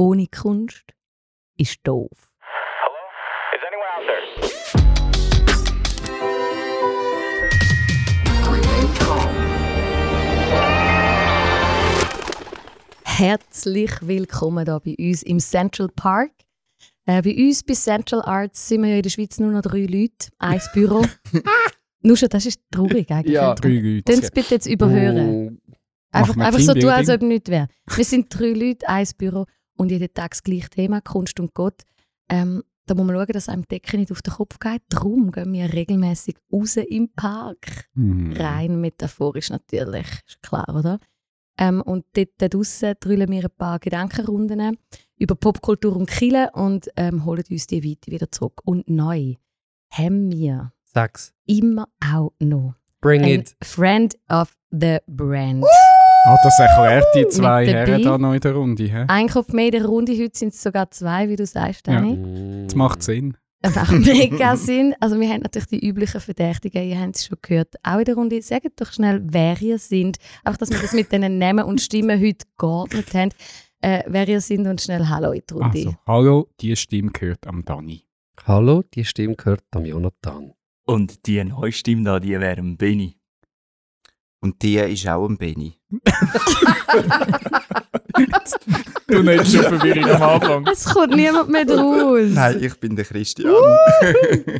ohne Kunst ist doof. Is anyone out there? Herzlich willkommen hier bei uns im Central Park. Äh, bei uns bei Central Arts sind wir ja in der Schweiz nur noch drei Leute, ein Büro. nur schon, das ist traurig eigentlich. Ja, Drei Leute. Dann bitte jetzt überhören. Mm, Einfach, wir einfach so tun, als ob nichts wäre. Wir sind drei Leute, ein Büro und jeden Tag das gleiche Thema, Kunst und Gott. Ähm, da muss man schauen, dass einem die Decke nicht auf den Kopf geht. Darum gehen wir regelmäßig raus im Park. Mhm. Rein metaphorisch natürlich, ist klar, oder? Ähm, und dort dort draussen drüllen wir ein paar Gedankenrunden über Popkultur und Kille und ähm, holen uns die Weite wieder zurück. Und neu haben wir Sag's. immer auch noch Bring it. Friend of the Brand. Ah, das erklärt die zwei Herren da noch in der Runde. He? Ein Kopf mehr in der Runde, heute sind es sogar zwei, wie du sagst, Ja. Dani. Mm. Das macht Sinn. Das macht mega Sinn. Also wir haben natürlich die üblichen Verdächtigen, ihr habt es schon gehört, auch in der Runde. Sagt doch schnell, wer ihr sind. Einfach, dass wir das mit diesen Namen und Stimmen heute geordnet haben. Äh, wer ihr sind und schnell Hallo in die Runde. Also, hallo, die Stimme gehört am Dani. Hallo, die Stimme gehört am Jonathan. Und die neue Stimme da, die wäre ein Benny. Und die ist auch ein Benny. Du nicht schon Verwirrung am Anfang. Es kommt niemand mehr draus. Nein, ich bin der Christian.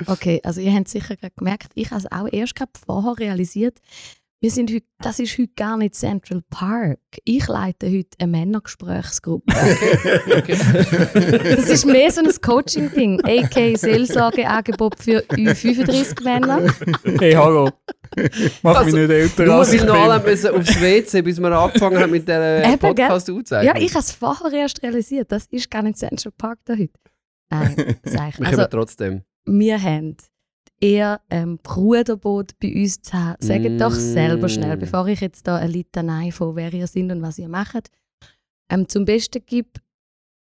Okay, also ihr habt sicher gemerkt, ich habe es auch erst vorher realisiert, wir sind heute, das ist heute gar nicht Central Park. Ich leite heute eine Männergesprächsgruppe. Das ist mehr so ein Coaching-Ding, a.k.a. Seelsorgeangebot für Ü35-Männer. Hey, hallo. Mach Also, mich nicht älter Du als musst ich noch alle müssen aufs WC, bis wir angefangen haben mit der Podcast aufzeichnen. Ja, ich habe es vorher erst realisiert, das ist gar nicht Central Park da heute. Nein, sag ich. Wir Also, trotzdem. wir haben eher ähm, Bruderboot bei uns zu haben. Sagt doch Mm. selber schnell, bevor ich jetzt da eine Litanei von wer ihr seid und was ihr macht, ähm, zum Besten gebe.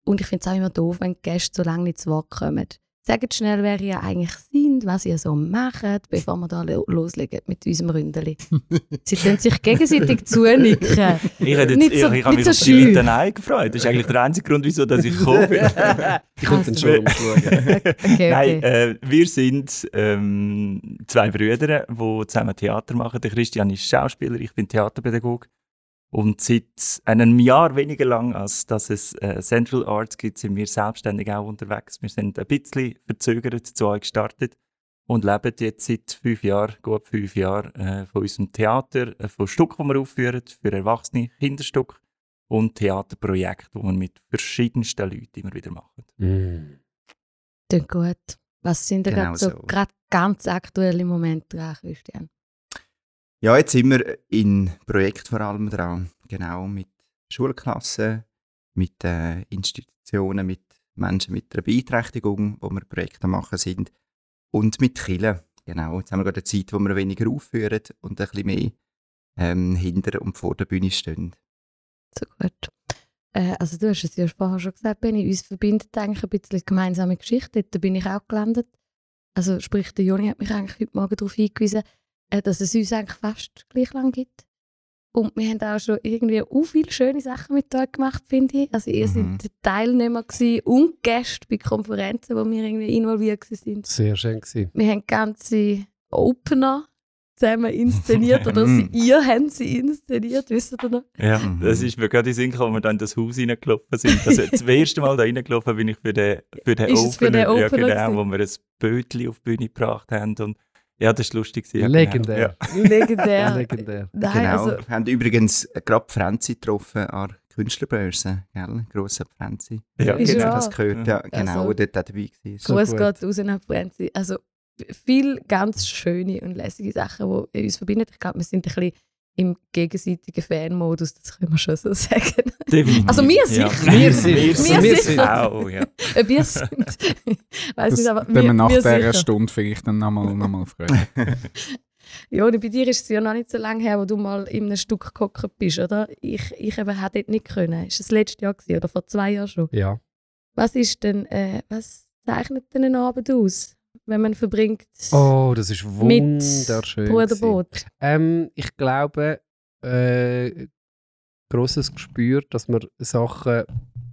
Und ich finde es auch immer doof, wenn Gäste so lange nicht zu Wort kommen. Sagt schnell, wer ihr eigentlich seid, was ihr so macht, bevor wir da lo- loslegen mit unserem Ründeli. Sie können sich gegenseitig zunicken. Ich, hätte Nicht jetzt, so- ich, ich habe nicht mich so auf die. Litanei gefreut. Das ist eigentlich der einzige Grund, wieso dass ich gekommen bin. Die kommt dann schon umschauen. Okay, Nein, okay. äh, wir sind ähm, zwei Brüder, die zusammen Theater machen. Der Christian ist Schauspieler, ich bin Theaterpädagoge. Und seit einem Jahr weniger lang, als dass es äh, Central Arts gibt, sind wir selbstständig auch unterwegs. Wir sind ein bisschen verzögert zu euch gestartet und leben jetzt seit fünf Jahren, gut fünf Jahren, äh, von unserem Theater, äh, von Stücken, die wir aufführen, für Erwachsene, Kinderstück und Theaterprojekte, die wir mit verschiedensten Leuten immer wieder machen. Mm. Klingt gut. Was sind da Genau gerade so, so. gerade ganz aktuelle Momente dran, Christian? Ja, jetzt sind wir in Projekt vor allem dran. Genau, mit Schulklassen, mit äh, Institutionen, mit Menschen mit einer Beeinträchtigung, wo wir Projekte machen sind. Und mit Killen. Genau, jetzt haben wir gerade eine Zeit, wo wir weniger aufführen und ein bisschen mehr ähm, hinter und vor der Bühne stehen. So gut. Äh, also du hast es ja vorher schon gesagt, Benni, uns verbindet eigentlich ein bisschen die gemeinsame Geschichte. Dort bin ich auch gelandet. Also sprich, der Joni hat mich eigentlich heute Morgen darauf hingewiesen, dass es uns eigentlich fast gleich lang gibt. Und wir haben auch schon irgendwie auch viele schöne Sachen mit euch gemacht, finde ich. Also ihr Mhm. seid Teilnehmer gewesen und Gäste bei Konferenzen, wo wir irgendwie involviert sind. Sehr schön gewesen. Wir haben ganze Opener zusammen inszeniert oder sie, ihr habt sie inszeniert, wisst ihr noch? Ja, Mhm. das ist mir gerade in Sinn gekommen, als wir dann in das Haus reingelaufen sind. Also das erste Mal da reingelaufen bin ich für den, für den Ist es für den Ja, Opener genau, gewesen? wo wir ein Bötchen auf die Bühne gebracht haben. Und ja, das war lustig. Ja, Legendär. Genau. Legendär. Legendär. Nein, genau, also, wir haben übrigens gerade Franzi getroffen an der Künstlerbörse. Gell? Grosser Franzi. Ja, ja Ist Genau, das gehört, ja, genau, Also- wo dort auch dabei war. So Gruß gut. geht raus nach Frenzy. Also viel ganz schöne und lässige Sachen, die uns verbinden. Ich glaube, wir sind ein bisschen im gegenseitigen Fan-Modus, das können wir schon so sagen. Definitiv. Also wir Ja. sicher. Wir sind- Wir wir sind. Auch, ja. Wir sind. Weiß Das nicht, aber wenn wir wir, nach wir dieser sicher. Stunde vielleicht dann nochmal noch fragen. Ja, und bei dir ist es ja noch nicht so lange her, wo du mal in einem Stück gehockt bist, oder? Ich, ich eben hätte dort nicht können. Ist das letztes Jahr gewesen, oder vor zwei Jahren schon? Ja. Was ist denn, äh, was zeichnet denn einen Abend aus, wenn man verbringt Oh, das ist mit wunderschön. gewesen. Bruderboot? Ähm, ich glaube, äh, grosses Gespür, dass man Sachen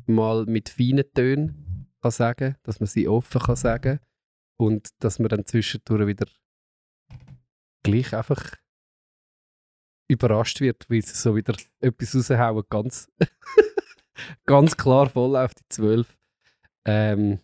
mal mit feinen Tönen kann sagen, dass man sie offen kann sagen und dass man dann zwischendurch wieder gleich einfach überrascht wird, weil sie so wieder etwas raushauen, ganz, ganz klar voll auf die 12. Ähm,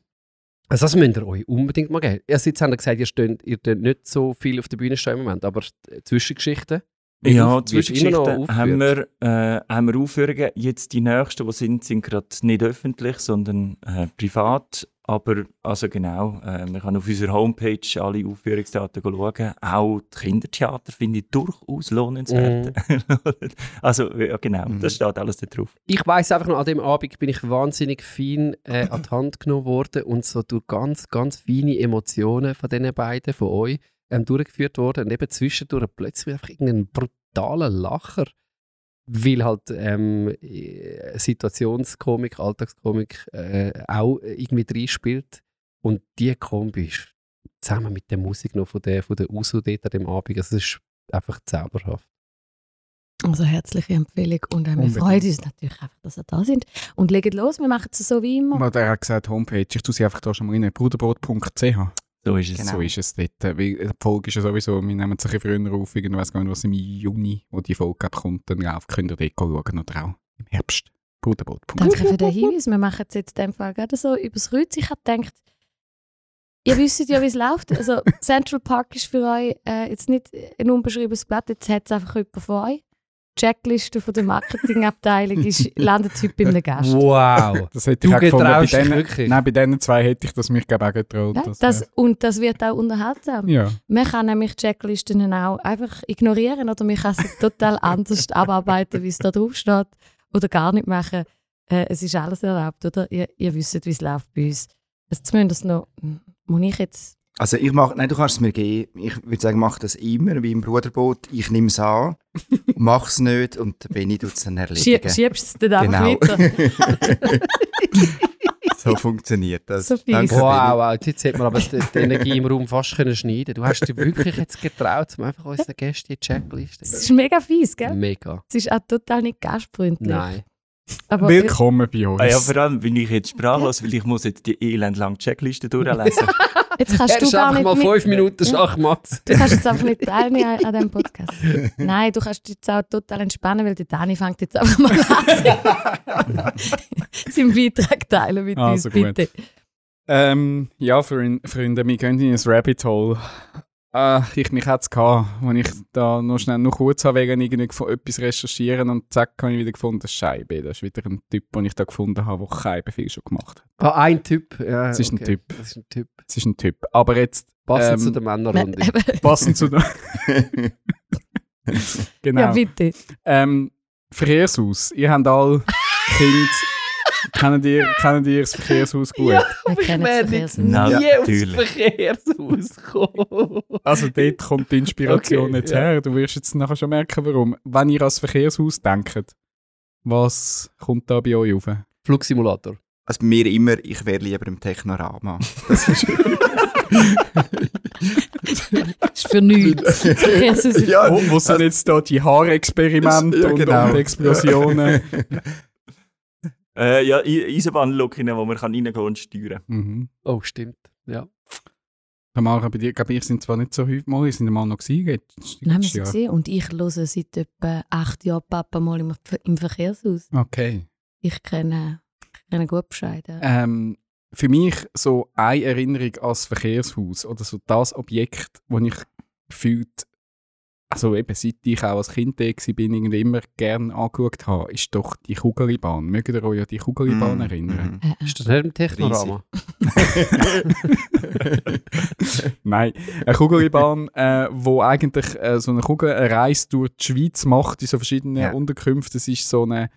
also das müsst ihr euch unbedingt mal geben. Also jetzt habt ihr gesagt, ihr steht, ihr steht nicht so viel auf der Bühne stehen im Moment, aber die Zwischengeschichten? Ja, auf- Zwischengeschichten haben wir, äh, haben wir Aufführungen. Jetzt die nächsten, die sind, sind gerade nicht öffentlich, sondern äh, privat. Aber also genau, äh, man kann auf unserer Homepage alle Aufführungsdaten schauen. Auch die Kindertheater finde ich durchaus lohnenswert. also ja, genau, Mhm. das steht alles da drauf. ich weiß einfach noch, an dem Abend bin ich wahnsinnig fein äh, an die Hand genommen worden und so durch ganz, ganz feine Emotionen von diesen beiden, von euch, ähm, durchgeführt worden. Und eben zwischendurch plötzlich einfach irgendein brutaler Lacher, weil halt ähm, äh, Situationskomik, Alltagskomik äh, auch irgendwie reinspielt. Und die Kombi ist zusammen mit der Musik noch von der, von der Uso dort an dem Abend, also es ist einfach zauberhaft. Also herzliche Empfehlung und äh, wir Unbedingt. freuen uns natürlich einfach, dass ihr da sind. Und legt los, wir machen es so wie immer. Weil der hat gesagt, Homepage, ich tue sie einfach da schon mal rein, bruderbrot.ch. So ist es. Genau. So ist es dort. Weil die Folge ist ja sowieso, wir nehmen es ein früher auf, ich weiß gar nicht, was im Juni, wo die Folge kommt, dann rauf, könnt ihr dort schauen oder auch im Herbst. Bruderbrot.ch. Danke für den Hinweis. Wir machen es jetzt in dem Fall gerade so übers Kreuz. Ich habe gedacht, ihr wisst ja, wie es läuft. Also Central Park ist für euch äh, jetzt nicht ein unbeschriebenes Blatt, jetzt hat es einfach jemand von euch. Die Checkliste von der Marketingabteilung ist, landet heute bei einem Gast. Wow! Das hätte Du ich auch gefunden. Bei denen, wirklich? nein, bei diesen zwei hätte ich das mich glaube auch getraut. Ja, dass, das, und das wird auch unterhaltsam. ja. Man kann nämlich Checklisten auch einfach ignorieren oder man kann sie total anders abarbeiten, wie es da drauf steht. Oder gar nicht machen. Äh, es ist alles erlaubt, oder? Ihr, ihr wisst, wie es läuft bei uns. Also zumindest noch, hm, muss ich jetzt... Also ich mach, nein, du kannst es mir geben. Ich würde sagen, mach das immer, wie im Bruderboot. Ich nehme es an, mach es nicht und der Benni tut es dann Schie erledigen. schiebst es dann einfach Genau. weiter. so funktioniert das. So fies. Danke, Wow, wow, jetzt hätte man aber die, die Energie im Raum fast können schneiden Du hast dich wirklich jetzt getraut, um einfach unseren Gästen die Checkliste Das ist mega fies, gell? Mega. Es ist auch total nicht gastfreundlich. Nein. Aber Willkommen bei uns. Ah ja, vor allem bin ich jetzt sprachlos, weil ich muss jetzt die elendlange Checkliste durchlesen. jetzt kannst du gar einfach nicht mal mit, fünf Minuten Schachmatt. Du kannst jetzt einfach nicht teilnehmen an, an diesem Podcast. Nein, du kannst dich jetzt auch total entspannen, weil der Dani fängt jetzt einfach mal an. Seinen Beitrag teilen mit Also uns, gut. bitte. Ähm, ja, Freund- Freunde, wir gehen in ein Rabbit Hole. Äh, ich mich es gehabt, als ich da noch schnell noch kurz habe wegen irgendwie von etwas recherchieren und zack, habe ich wieder gefunden, Scheibe. Das ist wieder ein Typ, den ich da gefunden habe, der Scheibe viel schon gemacht hat. Ah, ein Typ. Ja, Es ist ein Typ. Das ist ein Typ. Es ist ein Typ. Aber jetzt Passend Ähm, zu der Männerrunde. passend zu der... genau. Ja, bitte. Ähm, Verkehrshaus. Ihr habt alle Kinder. Kennt, ihr, kennt ihr das Verkehrshaus gut? Wir kennen das Verkehrsnetz. Natürlich. Verkehrshaus kommen. Also dort kommt die Inspiration Okay, jetzt ja. her. Du wirst jetzt nachher schon merken, warum. Wenn ihr ans Verkehrshaus denkt, was kommt da bei euch auf? Flugsimulator. Also bei mir immer, ich wäre lieber im Technorama. Das ist, Das ist für nichts. Das Verkehrshaus ist ja, Wo, wo sind jetzt da die Haarexperimente Ja, und, genau. und Explosionen? äh, ja, Eisenbahnlocken, wo man kann reingehen und steuern mhm. Oh, stimmt. Ja. Tamara, bei dir, glaube ich, sind zwar nicht so häufig mal, wir sind mal noch gewesen. Nein, wir sind gesehen und ich höre seit etwa acht Jahren Papa mal im, im Verkehrshaus. Okay. Ich kenne, ich kenne gut Bescheid. Ähm, für mich so eine Erinnerung als Verkehrshaus oder so das Objekt, das ich gefühlt, also eben seit ich auch als Kind da war, bin, irgendwie immer gerne angeschaut habe, ist doch die Kugelbahn. Mögt ihr euch an die Kugelbahn Mm, erinnern? Äh, äh. Ist das nicht im Technorama? Nein, eine Kugelbahn, äh, wo eigentlich äh, so eine Kugel eine Reise durch die Schweiz macht, in so verschiedenen Ja. Unterkünften. Es ist so eine,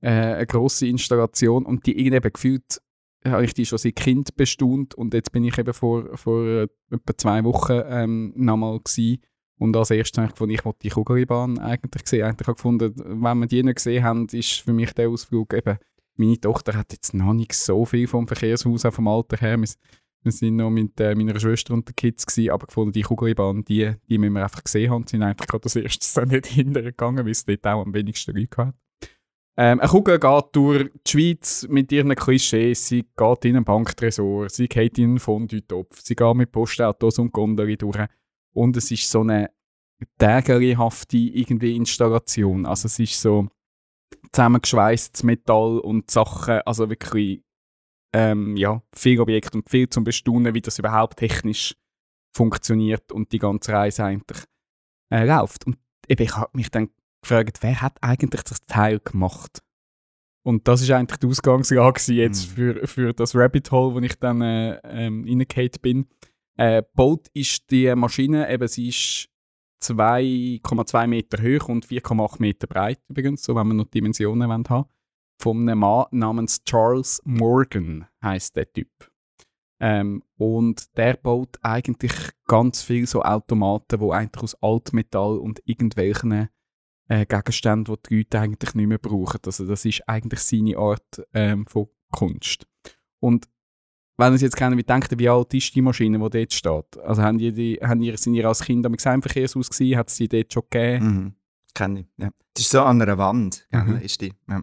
äh, eine grosse Installation und die irgendwie eben gefühlt habe ich die schon seit Kind bestaunt und jetzt bin ich eben vor, vor äh, etwa zwei Wochen ähm, nochmal gsi und als erstes habe ich gefunden, ich wollte die Kugelbahn eigentlich sehen. Eigentlich habe ich gefunden, wenn wir die nicht gesehen haben, ist für mich der Ausflug eben, meine Tochter hat jetzt noch nicht so viel vom Verkehrshaus, auch vom Alter her. Wir, wir sind noch mit äh, meiner Schwester und den Kids gewesen, aber gefunden, die Kugelbahn, die, die müssen wir einfach gesehen haben, sind eigentlich gerade als erstes dann nicht hintergegangen, weil es dort auch am wenigsten Leute hat. Ähm, eine Kugel geht durch die Schweiz mit ihren Klischees. Sie geht in einen Banktresor, sie geht in einen Fondue-Topf, sie geht mit Postautos und Gondeli durch. Und es ist so eine tägerihafte irgendwie Installation. Also es ist so zusammengeschweißtes Metall und Sachen, also wirklich ähm, ja, viel Objekt und viel zum Bestaunen, wie das überhaupt technisch funktioniert und die ganze Reise eigentlich äh, läuft. Und eben, ich habe mich dann gefragt, wer hat eigentlich das Teil gemacht? Und das ist eigentlich die Ausgangslage jetzt Mhm. für, für das Rabbit Hole, wo ich dann äh, ähm, bin. Äh, Bolt ist die Maschine, eben sie ist 2,2 Meter hoch und 4,8 Meter breit übrigens, so wenn wir noch Dimensionen wollen haben. Von einem Mann namens Charles Morgan heißt der Typ. Ähm, und der baut eigentlich ganz viel so Automaten, wo eigentlich aus Altmetall und irgendwelchen äh, Gegenständen, die die Leute eigentlich nicht mehr brauchen. Also das ist eigentlich seine Art ähm, von Kunst. Und wenn ihr jetzt kennen, wie denkt ihr, wie alt ist die Maschine, die dort steht? Also haben die, die, haben ihr, sind ihr als Kind am Verkehrshaus gewesen? Hat es die dort schon gegeben? Mhm. Kenne ich. Ja. Es ist so an einer Wand, Mhm. ist die. Ja.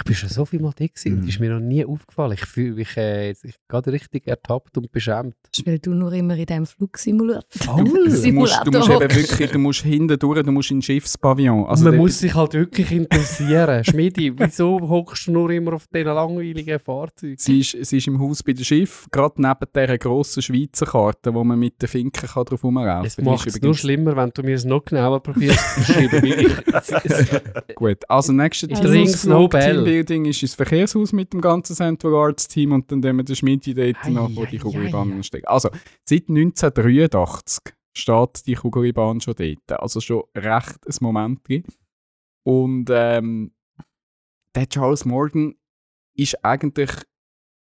Ich bin schon so viel mal da gewesen und Mhm. ist mir noch nie aufgefallen. Ich fühle mich äh, jetzt- ich gerade richtig ertappt und beschämt. Weil du nur immer in diesem Flugsimulator Voll. Du musst, du musst eben wirklich, du musst hinten durch, du musst in den Schiffspavillon. Also Man muss sich halt wirklich interessieren. Schmidi, wieso hockst du nur immer auf diesen langweiligen Fahrzeugen? Sie ist, sie ist im Haus bei dem Schiff, gerade neben dieser grossen Schweizer Karte, wo man mit den Finken kann drauf rumlaufen Es kann. macht es nur schlimmer, wenn du mir es noch genauer probierst zu beschreiben. es- es- Gut, also nächster Ich trinke Teambuilding ist ins Verkehrshaus mit dem ganzen Central Arts Team und dann wir den Schmidi dort Ei, noch vor die Kugelbahn ei. steigen. Also, seit 1983 steht die Kugelbahn schon dort. Also schon recht ein Moment. Und ähm, der Charles Morgan ist eigentlich,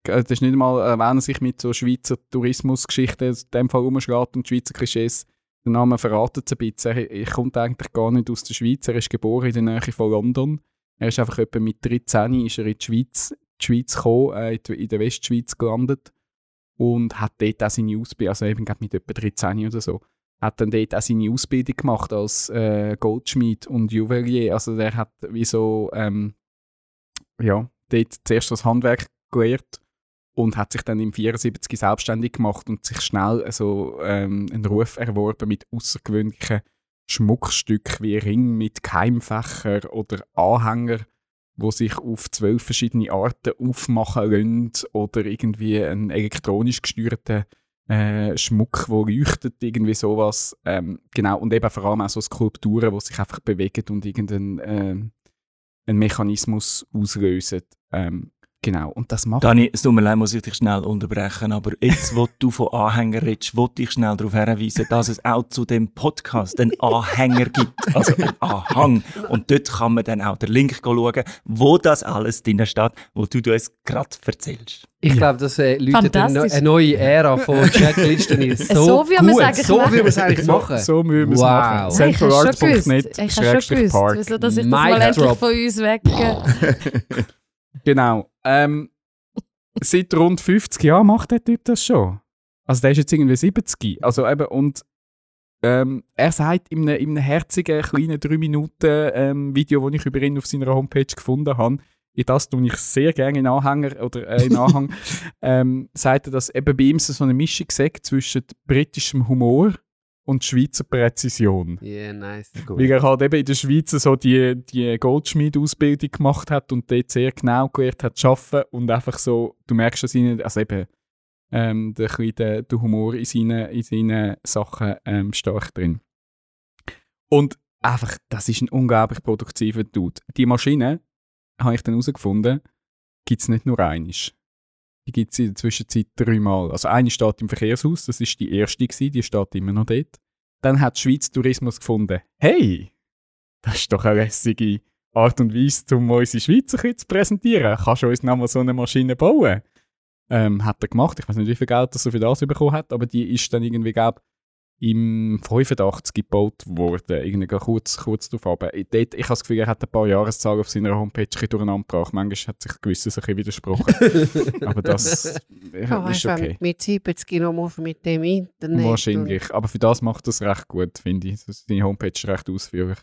äh, das ist nicht einmal, äh, wenn er sich mit so Schweizer Tourismusgeschichten in dem Fall rumschlägt und Schweizer Klischees, der Name verratet es ein bisschen. Er, er kommt eigentlich gar nicht aus der Schweiz, er ist geboren in der Nähe von London. Er ist einfach etwa mit 13 ist er in die Schweiz, die Schweiz gekommen, äh, in der Westschweiz gelandet und hat dort auch seine Ausbildung, also eben mit etwa 13 oder so, hat dann dort auch seine Ausbildung gemacht als äh, Goldschmied und Juwelier. Also der hat wie so, ähm, ja, dort zuerst das Handwerk gelernt und hat sich dann im 74 selbstständig gemacht und sich schnell also, ähm, einen Ruf erworben mit außergewöhnlichen Schmuckstücken wie Ring mit Keimfächer oder Anhänger, wo sich auf zwölf verschiedene Arten aufmachen lassen oder irgendwie einen elektronisch gesteuerten äh, Schmuck, wo leuchtet, irgendwie sowas. Ähm, genau, und eben vor allem auch so Skulpturen, die sich einfach bewegen und irgendeinen ähm, einen Mechanismus auslösen. Ähm, genau, und das macht... Dani, es tut mir leid, muss ich dich schnell unterbrechen, aber jetzt, wo du von Anhänger redest, wollte ich schnell darauf hinweisen, dass es auch zu dem Podcast einen Anhänger gibt, also einen Anhang. Und dort kann man dann auch den Link schauen, wo das alles drin steht, wo du uns gerade erzählst. Ich glaube, das äh, läutet eine, eine neue Ära von Checklisten ein. So, So wie man es so wie wir es eigentlich so, machen. so müssen wir es Wow. machen. Hey, ich habe schon gewusst, wieso dass ich das mal endlich von uns weggehe. Genau. Ähm, seit rund 50 Jahren macht der Typ das schon. Also der ist jetzt irgendwie 70. Also eben, und ähm, er sagt in einem, in einem herzigen, kleinen 3 Minuten ähm, Video, das ich über ihn auf seiner Homepage gefunden habe, in das tue ich sehr gerne in Anhänger oder äh, in Anhang, ähm, sagt er, dass eben bei ihm so eine Mischung sagt zwischen britischem Humor und Schweizer Präzision. Yeah, nice. Weil er halt eben in der Schweiz so die, die Goldschmied-Ausbildung gemacht hat und dort sehr genau gelernt hat zu arbeiten und einfach so, du merkst dass ihn, also eben ähm, der, der, der Humor in seinen, in seinen Sachen ähm, stark drin. Und einfach, das ist ein unglaublich produktiver Dude. Die Maschine, habe ich dann herausgefunden, gibt es nicht nur einisch. Die gibt es in der Zwischenzeit dreimal. Also eine steht im Verkehrshaus, das ist die erste gewesen, die steht immer noch dort. Dann hat die Schweiz Tourismus gefunden, hey, das ist doch eine lässige Art und Weise, um unsere Schweizer ein bisschen zu präsentieren. Kannst du uns noch mal so eine Maschine bauen? Ähm, hat er gemacht. Ich weiß nicht, wie viel Geld er so für das bekommen hat, aber die ist dann irgendwie, glaube im 85 gebaut worden, irgendwie kurz, kurz darauf. Ich, dort, ich habe das Gefühl, er hat ein paar Jahreszahlen auf seiner Homepage ein bisschen durcheinander gebracht. Manchmal hat sich gewisses ein bisschen widersprochen. aber das äh, Ja, ist okay. mit 70 noch mit dem Internet. Wahrscheinlich. Aber für das macht er es recht gut, finde ich. Seine Homepage ist recht ausführlich.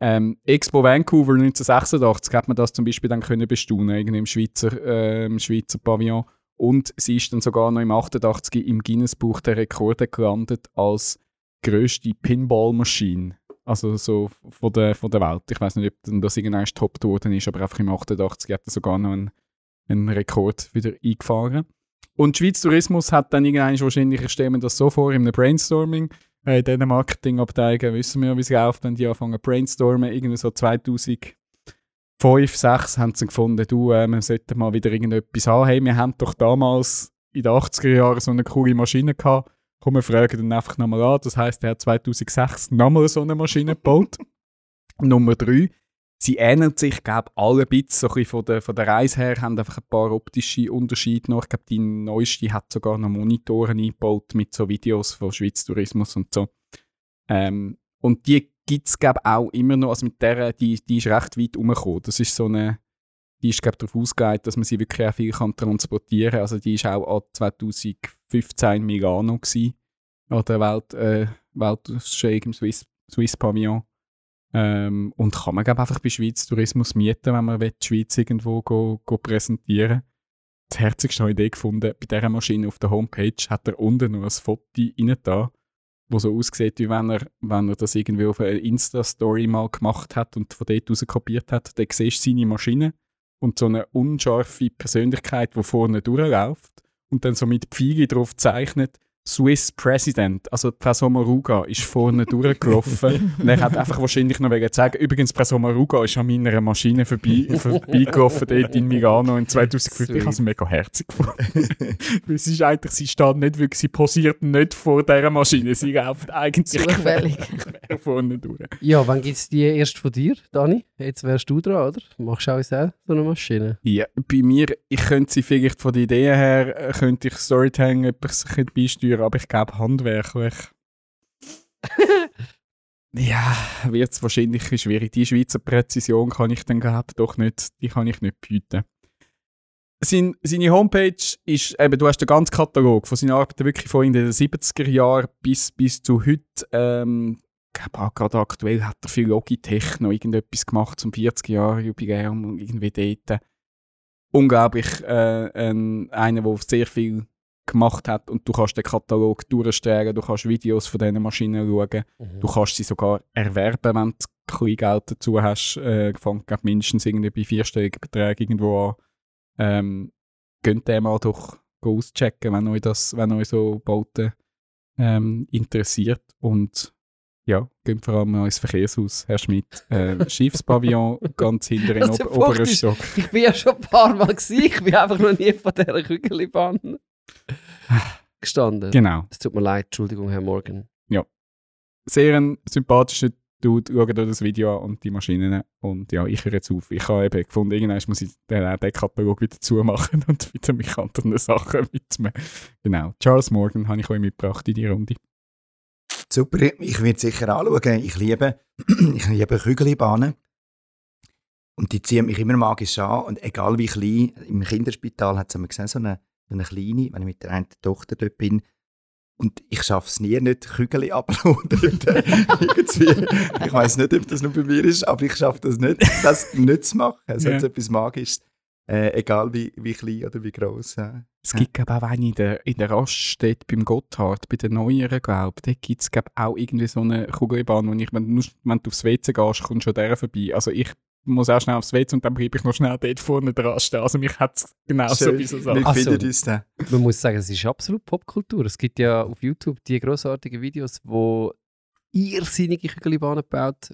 Ähm, Expo Vancouver 1986 hat man das zum Beispiel dann können bestaunen, irgendwie im Schweizer, äh, im Schweizer Pavillon. Und sie ist dann sogar noch im 88 im Guinness-Buch der Rekorde gelandet als grösste Pinball-Maschine. Also so von der, von der Welt. Ich weiß nicht, ob dann das irgendwann top geworden ist, aber einfach im 88 hat er sogar noch einen, einen Rekord wieder eingefahren. Und Schweiz Tourismus hat dann irgendwann wahrscheinlich, ich stelle mir das so vor, einem Brainstorming, äh, in diesen Marketingabteilungen wissen wir, wie es läuft, wenn die anfangen brainstormen, irgendwie so 2005, 2006 haben sie gefunden, du, äh, wir sollten mal wieder irgendetwas haben. Hey, wir haben doch damals in den 80er Jahren so eine coole Maschine gehabt. Komm, wir fragen dann einfach nochmal an. Das heisst, er hat 2006 nochmal so eine Maschine gebaut. Nummer drei, sie ähnelt sich, glaube ich, alle ein bisschen, so ein bisschen von, der, von der Reise her, haben einfach ein paar optische Unterschiede noch. Ich glaube, die neueste hat sogar noch Monitoren eingebaut mit so Videos von Schweiz Tourismus und so. Ähm, und die gibt es, auch immer noch, also mit der, die, die ist recht weit umgekommen. Das ist so eine, die ist, glaube darauf ausgelegt, dass man sie wirklich auch viel kann transportieren kann. Also die ist auch an 2015 in Milano gewesen, an der Welt, äh, Weltausstellung im Swiss, Swiss Pavillon. Ähm, und kann man, glaube einfach bei Schweiz Tourismus mieten, wenn man will, die Schweiz irgendwo go, go präsentieren Das herzigste habe ich Idee gefunden, bei dieser Maschine auf der Homepage hat er unten noch ein Foto rein da, wo so aussieht, wie wenn er, wenn er das irgendwie auf einer Insta-Story mal gemacht hat und von dort raus kopiert hat. Dann siehst du seine Maschine und so eine unscharfe Persönlichkeit, die vorne durchläuft und dann so mit Pfeile drauf zeichnet, Swiss President, also Frau Maruga, ist vorne durchgelaufen. und er hat einfach wahrscheinlich noch wegen sagen, übrigens, Frau Maruga ist an meiner Maschine vorbei, vorbeigelaufen dort in Milano in 2005. Ich habe es mega herzig gefunden. Weil es ist eigentlich, sie steht nicht wirklich, sie posiert nicht vor dieser Maschine, sie läuft eigentlich Zufällig. vorne durch. Ja, wann gibt es die erst von dir, Dani? Jetzt wärst du dran, oder? Machst du auch so eine Maschine? Ja, bei mir, ich könnte sie vielleicht von der Idee her, äh, könnte ich Storytelling etwas ein beisteuern, aber ich glaube handwerklich. ja, wird es wahrscheinlich schwierig. Die Schweizer Präzision kann ich dann gerade doch nicht, die kann ich nicht bieten. Sein, seine Homepage ist, eben, du hast den ganzen Katalog von seinen Arbeiten wirklich von in den 70er Jahren bis, bis zu heute. Ähm, ich glaube auch gerade aktuell hat er viel Logitech noch irgendetwas gemacht zum 40-Jahre-Jubiläum und irgendwie dort. Unglaublich äh, ein, einer, der sehr viel gemacht hat und du kannst den Katalog durchstellen, du kannst Videos von diesen Maschinen schauen, du kannst sie sogar erwerben, wenn du Kleingeld dazu hast. Äh, fängt mindestens irgendwie bei vierstelligen Beträgen irgendwo an. Ähm, könnt ihr mal doch auschecken, wenn euch, das, wenn euch so Bauten ähm, interessiert und ja, geht vor allem mal ins Verkehrshaus, Herr Schmidt. Äh, Schiffspavillon ganz hinter in Also, ob oberen ist- Stock. Ich bin ja schon ein paar Mal gewesen, ich bin einfach noch nie von dieser Kügelbahn gestanden. Genau. Es tut mir leid, Entschuldigung, Herr Morgan. Sehr ein sympathischer Dude. Schaut euch das Video an und die Maschinen. Und ja, ich höre jetzt auf. Ich habe eben gefunden, irgendwann muss ich den, den Katalog wieder zumachen und wieder mich anderen Sachen widmen. Genau. Charles Morgan habe ich euch mitgebracht in die Runde. Super, ich werde sicher anschauen. Ich liebe, ich liebe Kügelbahnen. Und die ziehen mich immer magisch an. Und egal wie klein, im Kinderspital hat es einmal gesehen, so eine, eine kleine, wenn ich mit der einen Tochter dort bin. Und ich schaffe es nie, nicht Kügel. Irgendwie. ich weiß nicht, ob das nur bei mir ist, aber ich schaffe das nicht, das nicht zu machen. Es Ja. hat etwas Magisches. Äh, egal wie, wie klein oder wie groß. Äh. Es gibt glaube auch eine in der, in der Raststätte beim Gotthard, bei den Neueren, glaube ich. Gibt es auch irgendwie so eine Kugelbahn, wo ich, wenn, wenn du aufs WC gehst, kommst du schon der vorbei. Also ich muss auch schnell aufs WC und dann bleibe ich noch schnell dort vorne dran stehen. Also mich hat es genau so Schön. bei so Sachen. Ach so. finden uns. Man muss sagen, es ist absolut Popkultur. Es gibt ja auf YouTube die grossartigen Videos, wo irrsinnige Kügelbahnen gebaut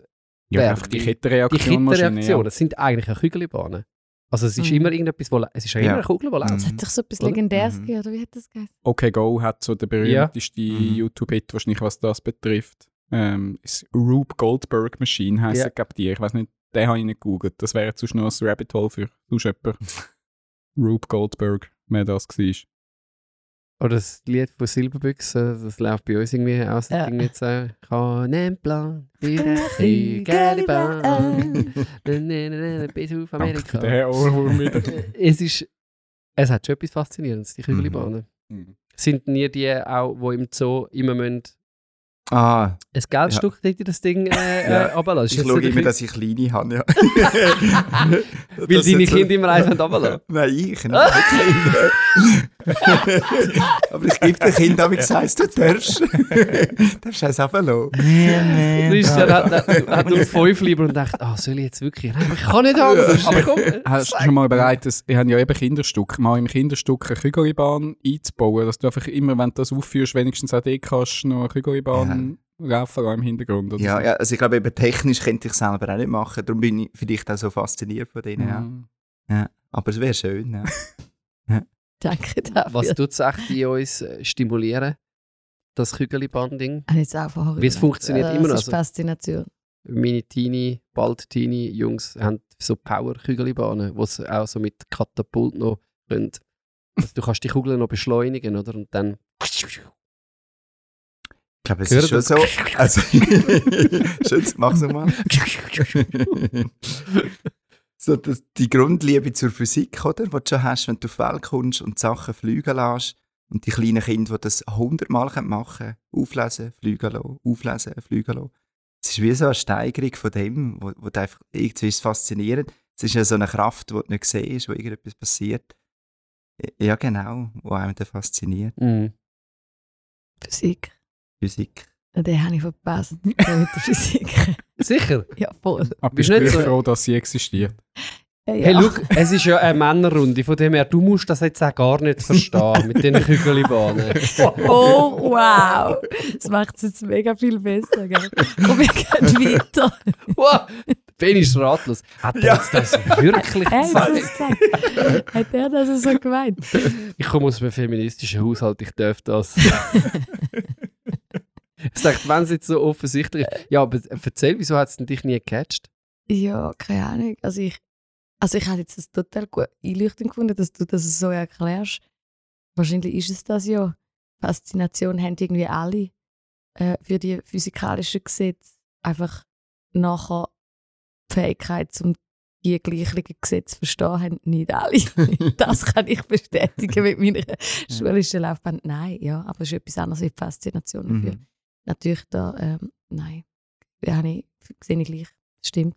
Ja, werden. einfach die Die Kettenreaktion. Kettenreaktionen, das sind eigentlich eine Kügelbahnen. Also es ist Mhm. immer irgendetwas, wo, es ist ja immer Ja. eine Kugel, die läuft. Es hat doch so etwas? Legendäres Mhm. gegeben, oder wie hat das geheißen? Okay Go hat so der berühmteste Mhm. YouTube-Hit wahrscheinlich, was das betrifft. Ähm, ist Rube Goldberg Machine heisst Ja. ja. glaube die. Ich weiß nicht, den habe ich nicht gegoogelt. Das wäre jetzt sonst noch ein Rabbit Hole für sonst jemand. Rube Goldberg, wer das war. Oder das Lied von Silberbüchse, das läuft bei uns irgendwie aus. Ja. Irgendwie so, ich habe einen Plan Kügelbahn. Bis auf Amerika. den Ohrwurm wieder. es ist, es hat schon etwas Faszinierendes, die Kügelbahnen. Mhm. Sind nie die auch, die im Zoo immer müssen Ah, Ein Geldstück dort in das Ding äh, Ja. äh, runterlassen. ich schaue immer, dass ich kleine habe, ja. Weil Das deine jetzt so- Kinder immer eins runterlassen Nein, ich, nicht Kinder. Aber ich gebe den Kindern, wie gesagt, du darfst. du darfst eins runterlassen. Christian hat, hat, hat nur fünf lieber und denkt, ah, soll ich jetzt wirklich? Nein, ich kann nicht anders. Aber komm. Hast du schon mal überlegt, dass, ich habe ja eben Kinderstück, mal im Kinderstück eine Kügelbahn einzubauen, dass du einfach immer, wenn du das aufführst, wenigstens auch dort kannst, noch eine Kügelbahn laufen im Hintergrund. Oder Ja, so. ja, also ich glaube, eben technisch könnte ich selber auch nicht machen. Darum bin ich vielleicht auch so fasziniert von denen. Ja. Mhm. Ja. Aber es wäre schön, ja. Danke dafür. Was tut es echt in uns äh, stimulieren? Das ich jetzt auch vorher Wie es funktioniert Äh, immer noch, Das ist also- Faszination. Meine Teenie, bald Teenie-Jungs haben so Power-Kügelibahnen, wo sie auch so mit Katapult noch können. Also du kannst die Kugeln noch beschleunigen, oder? Und dann... Ich glaube, es Gehört ist schon das? so. Also, Schütz, mach's mal. so das, die Grundliebe zur Physik, oder? Die du schon hast, wenn du auf die Welt kommst und Sachen fliegen lässt. Und die kleinen Kinder, die das hundertmal machen können. Auflesen, fliegen lassen, auflesen, fliegen lassen. Es ist wie so eine Steigerung von dem, wo, wo einfach, irgendwie ist es faszinierend. Es ist ja so eine Kraft, die du nicht siehst, wo irgendetwas passiert. Ja, genau, wo einem dann fasziniert. Mhm. Physik. Physik. Den habe ich verpasst. Mit der Physik. Sicher? Ja, voll. Aber Bist du nicht so- froh, dass sie existiert? Ja. Hey, schau, es ist ja eine Männerrunde, von dem her, du musst das jetzt auch gar nicht verstehen, mit diesen Kügelibahnen. Oh, wow. Das macht es jetzt mega viel besser. Gell? Und wir gehen weiter. Wow, Ben ist ratlos. Hat er jetzt das wirklich gesagt? Hat er das so gemeint? Ich komme aus einem feministischen Haushalt, ich darf das. Ich dachte, wenn es jetzt so offensichtlich ist. Ja, aber erzähl, wieso hat es denn dich nie gecatcht? Ja, keine Ahnung. Also ich, also ich habe jetzt das total gut einleuchtend gefunden, dass du das so erklärst. Wahrscheinlich ist es das ja. Faszination haben irgendwie alle äh, für die physikalischen Gesetze. Einfach nachher Fähigkeit, um die gleichen Gesetze zu verstehen, haben nicht alle. das kann ich bestätigen mit meiner schulischen Laufbahn. Nein, ja, aber es ist etwas anderes die Faszination dafür. Mhm. Natürlich da, ähm, nein, ja, habe ich, sehe ich gleich. Stimmt.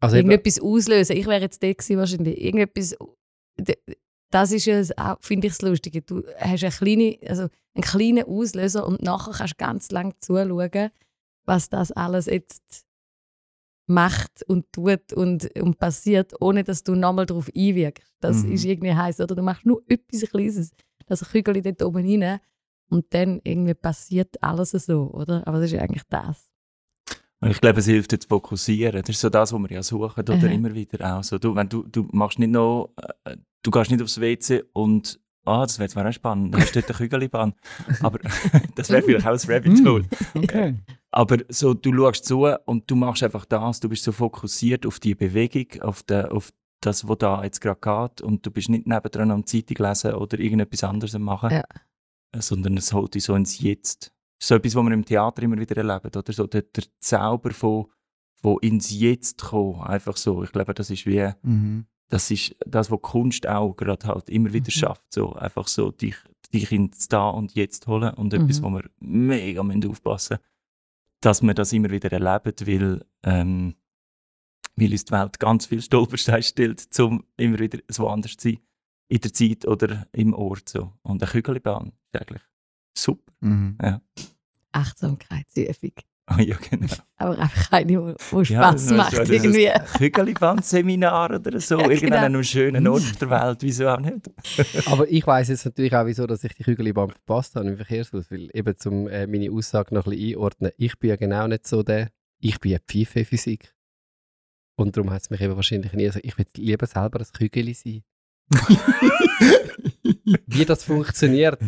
Also eben, Irgendetwas auslösen. Ich wäre jetzt der gewesen, wahrscheinlich. Irgendetwas, das ist ja auch, finde ich, das Lustige. Du hast eine kleine, also einen kleinen Auslöser und nachher kannst du ganz lang zuschauen, was das alles jetzt macht und tut und, und passiert, ohne dass du nochmal darauf einwirkst. Das Mhm. ist irgendwie heiß, oder? Du machst nur etwas Kleines, das Kügel dort oben rein und dann irgendwie passiert alles so, oder? Aber das ist eigentlich das. Und ich glaube, es hilft dir zu fokussieren. Das ist so das, was wir ja suchen, oder Aha. immer wieder auch. So, du, wenn du, du machst nicht noch, äh, du gehst nicht aufs WC und, ah, das wäre jetzt mal auch spannend, da hast du dort eine Kügelibahn. Aber das wäre vielleicht auch ein Rabbit Hole. Okay. Aber so, du schaust zu und du machst einfach das, du bist so fokussiert auf die Bewegung, auf, den, auf das, was da jetzt gerade geht und du bist nicht nebendran am Zeitung lesen oder irgendetwas anderes am machen, Ja. äh, sondern es holt dich so ins Jetzt. Das ist so etwas, was wir im Theater immer wieder erleben, oder so der, der Zauber von, von ins Jetzt kommen, einfach so. Ich glaube, das ist wie, Mhm. das ist das, was Kunst auch gerade halt immer wieder schafft, so einfach so dich, dich ins Da und Jetzt holen und etwas, Mhm. wo wir mega müssen aufpassen dass wir das immer wieder erleben, weil, ähm, weil uns die Welt ganz viel Stolpersteine stellt, um immer wieder so anders zu sein, in der Zeit oder im Ort. So. Und eine Kügelbahn ist eigentlich super. Mhm. Achtsamkeitsübung. Ah, ja, genau. Aber einfach eine, die Ja, Spass ist macht so- irgendwie. Kügelbahn-Seminar oder so, Ja, genau. irgendein einem schönen Ort auf der Welt, wieso auch nicht? aber ich weiß jetzt natürlich auch, wieso dass ich die Kügelibahn verpasst habe im Verkehrshaus. Weil eben zum äh, meine Aussage noch ein bisschen einordnen, ich bin ja genau nicht so der, ich bin ja Pfeife in Physik. Und darum hat es mich eben wahrscheinlich nie so, ich will lieber selber ein Kügel sein. Wie das funktioniert.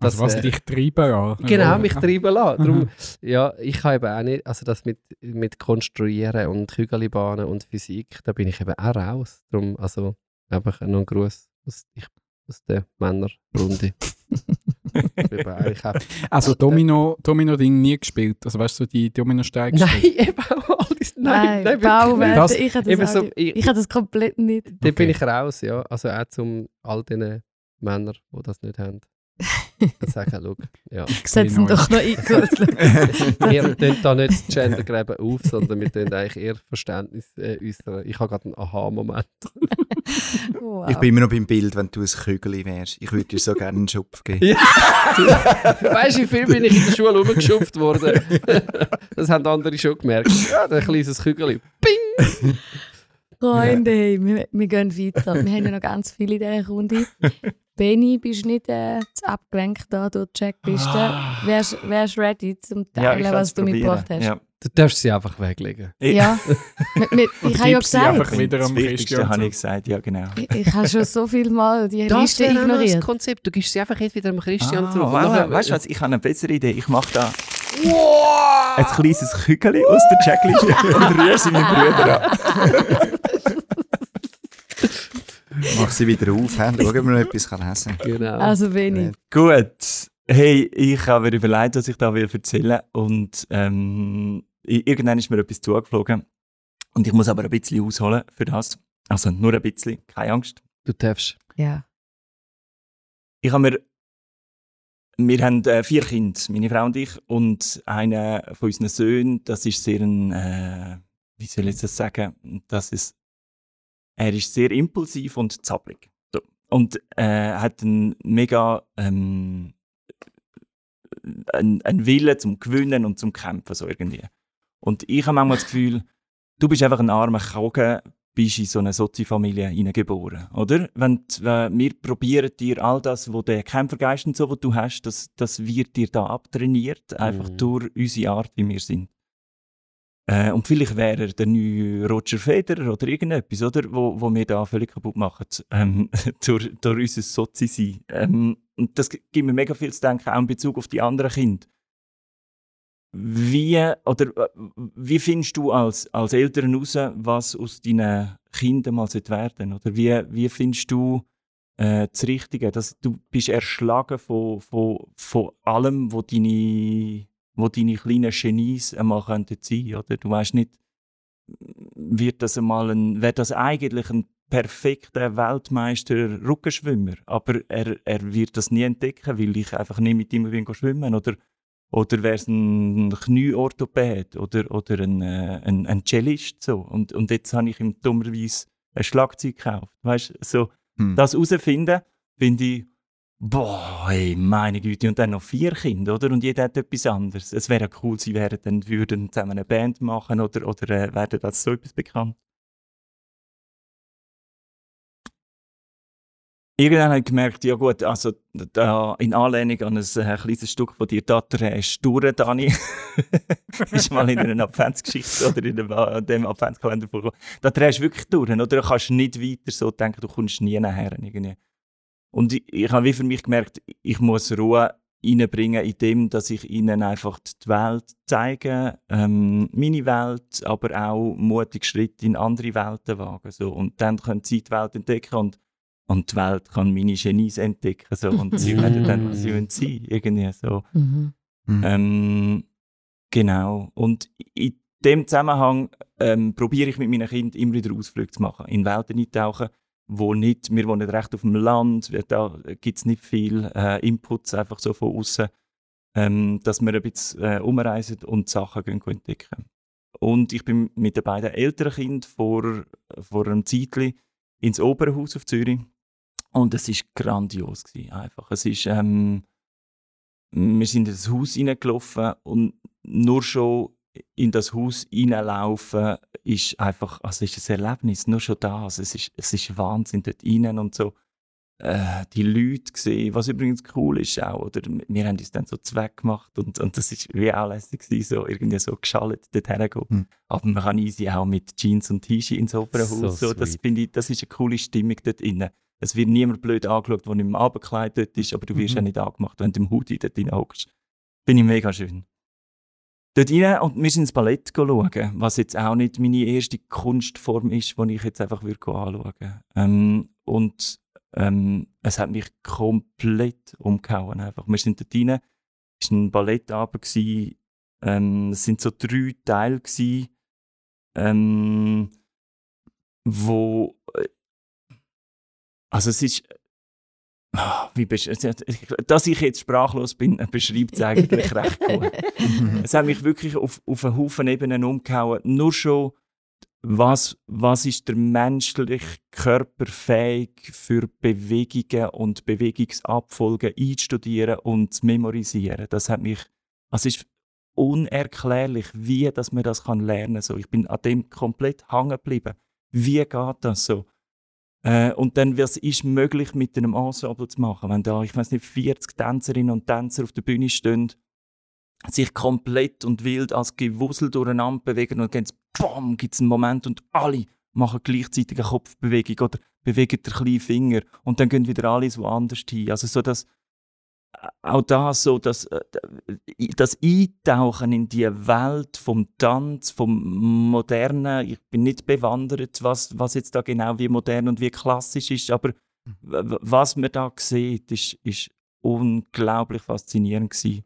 Das, Also was äh, dich treiben lassen. Genau, mich Ah. treiben lassen. Darum, ja, ich habe eben auch nicht, also das mit, mit Konstruieren und Kügelibahnen und Physik, da bin ich eben auch raus. Darum, also einfach noch ein Gruß aus, ich, aus der Männerrunde. Bin Also Domino, Domino-Ding nie gespielt. Also weißt du, so die Dominosteine Nein, gespielt? eben auch all das, Nein, nein, nein. Das- ich habe das, so, ich- ich habe das komplett nicht. Da bin Okay. ich raus, ja. Also auch zum all diesen Männern, die das nicht haben. Ich sage, schau, ja. Ich setze ihn doch noch ein. Wir tun da nicht das Gendergräben auf, sondern wir tun eigentlich eher Verständnis äh, äußern. Ich habe gerade einen Aha-Moment. wow. Ich bin immer noch beim Bild, wenn du ein Kügel wärst. Ich würde dir so gerne einen Schupf geben. Ja. weißt du, wie viel bin ich in der Schule rumgeschupft worden? das haben andere schon gemerkt. Ja, ein kleines Kügel. Freunde, hey, wir, wir gehen weiter. Wir haben ja noch ganz viele in dieser Runde. Benny, bist du nicht äh, zu abgelenkt da durch die Checkliste? Ah. Wärst wärst ready zum Ja, Teilen, ich was du probieren. mitgebracht hast? Ja. Du darfst sie einfach weglegen. Ja. Mit- mit- ich habe ja gesagt, einfach wieder das am Wichtigste Christian habe ich gesagt, ja genau. ich, ich habe schon so viel Mal die Liste auch noch ignoriert. das Konzept. Du gibst sie einfach jetzt wieder dem Christian Ah, zurück. Wow, nachher- weißt du was, ich habe eine bessere Idee. Ich mache da ein kleines Kügel aus der Checkliste und rühre sie meinen Brüder an. Mach sie wieder auf, hä? schau, ob man noch etwas kann lesen kann. Genau. Also Benny. Gut. Hey, ich habe mir überlegt, was ich da will erzählen und ähm, i- irgendwann ist mir etwas zugeflogen und ich muss aber ein bisschen ausholen für das. Also nur ein bisschen, keine Angst. du darfst. Ja. Ich habe mir wir haben äh, vier Kinder, meine Frau und ich, und einer von unseren Söhnen, das ist sehr ein, äh, wie soll ich das sagen, das ist, er ist sehr impulsiv und zappelig. Und äh, hat einen mega ähm, einen, einen Willen zum Gewinnen und zum Kämpfen, so irgendwie. Und ich habe manchmal das Gefühl, du bist einfach ein armer Kogen, bist in so eine Sozi-Familie hineingeboren, oder? Wenn, wenn wir probieren dir all das, wo der Kämpfergeist und so, was du hast, das, das wird dir da abtrainiert, einfach Mhm. durch unsere Art, wie wir sind. Äh, und vielleicht wäre er der neue Roger Federer oder irgendetwas, oder? Wo, wo wir da völlig kaputt machen, ähm, durch, durch unser Sozi-Sein. Ähm, und das gibt mir mega viel zu denken, auch in Bezug auf die anderen Kinder. Wie, oder, äh, wie findest du als, als Eltern heraus, was aus deinen Kindern mal werden Oder wie, wie findest du äh, das Richtige? Dass du bist erschlagen von, von, von allem, wo deine, wo deine kleinen Genies einmal könnten sein oder? Du weißt nicht, wird das einmal ein, wäre das eigentlich ein perfekter Weltmeister Rückenschwimmer, aber er, er wird das nie entdecken, weil ich einfach nicht mit ihm bin schwimmen oder oder wäre es ein Knieorthopäd oder, oder ein, äh, ein, ein Cellist so und, und jetzt habe ich ihm dummerweise ein Schlagzeug gekauft, weißt so Hm. das herausfinden, finde ich Boah, meine Güte, und dann noch vier Kinder, oder? Und jeder hat etwas anderes. Es wäre ja cool, sie wären dann, würden zusammen eine Band machen oder, oder äh, wäre das so etwas bekannt. Irgendwann habe ich gemerkt, ja gut, also da, in Anlehnung an ein äh, kleines Stück von dir, Tatter ist durch, Dani. ist mal in einer Adventsgeschichte oder in dem, äh, dem Adventskalender vorgekommen. Da drehst du wirklich durch, oder? Du kannst nicht weiter so denken, du kommst nie nachher. Irgendwie. Und ich, ich habe wie für mich gemerkt, ich muss Ruhe reinbringen in dem, dass ich ihnen einfach die Welt zeige, ähm, meine Welt, aber auch mutig Schritte in andere Welten wagen. So. Und dann können sie die Welt entdecken und, und die Welt kann meine Genies entdecken. So. Und sie werden dann, was sie wollen sein. Irgendwie so. Mhm. Mhm. Ähm, genau. Und in dem Zusammenhang ähm, probiere ich mit meinen Kindern immer wieder Ausflüge zu machen, in Welten eintauchen, wo nicht, wir wohnen recht auf dem Land, da gibt es nicht viel äh, Inputs einfach so von außen, ähm, dass wir ein bisschen äh, umreisen und Sachen gehen, gehen entdecken. Und ich bin mit den beiden älteren Kindern vor, vor einem Zeitli ins Opernhaus auf Zürich und es ist grandios gewesen, einfach. Es ist ähm, wir sind in das Haus hineingelaufen und nur schon in das Haus hineinlaufen ist einfach, also ist ein Erlebnis, nur schon das, es ist, es ist Wahnsinn dort rein und so äh, die Leute gesehen, was übrigens cool ist auch, oder wir haben uns dann so zweck gemacht und, und das ist wie auch lässig gewesen, so irgendwie so geschallt dort hergehen. Hm. Aber man kann easy auch mit Jeans und T-Shirt ins Opernhaus, So so, das finde ich, das ist eine coole Stimmung dort innen. Es wird niemand blöd angeschaut, der im Abendkleid dort ist, aber du wirst Mhm. ja nicht angemacht, wenn du im Hoodie dort drin hockst. Finde ich mega schön. Dort rein und wir sind ins Ballett schauen, was jetzt auch nicht meine erste Kunstform ist, die ich jetzt einfach würde anschauen ähm, Und ähm, es hat mich komplett umgehauen. Einfach. Wir sind dort rein, es war ein Ballettabend, gewesen, ähm, es sind so drei Teile, gewesen, ähm, wo äh, also es ist Wie besch- dass ich jetzt sprachlos bin, beschreibt es eigentlich recht gut. es hat mich wirklich auf, auf einen Haufen Ebenen umgehauen. Nur schon, was, was ist der menschliche Körper fähig für Bewegungen und Bewegungsabfolgen einzustudieren und zu memorisieren. Das hat mich, also es ist unerklärlich, wie dass man das kann lernen so. Ich bin an dem komplett hängen geblieben. Wie geht das so? Äh, und dann, was ist möglich mit einem Ensemble zu machen, wenn da, ich weiß nicht, 40 Tänzerinnen und Tänzer auf der Bühne stehen, sich komplett und wild als Gewusel durcheinander bewegen und dann gibt es einen Moment und alle machen gleichzeitig eine Kopfbewegung oder bewegen den kleinen Finger und dann gehen wieder alle woanders hin. Also so das, auch da so das, äh, das Eintauchen in die Welt vom Tanz, vom Modernen. Ich bin nicht bewandert, was, was jetzt da genau wie modern und wie klassisch ist, aber was man da sieht, ist, ist unglaublich faszinierend gewesen.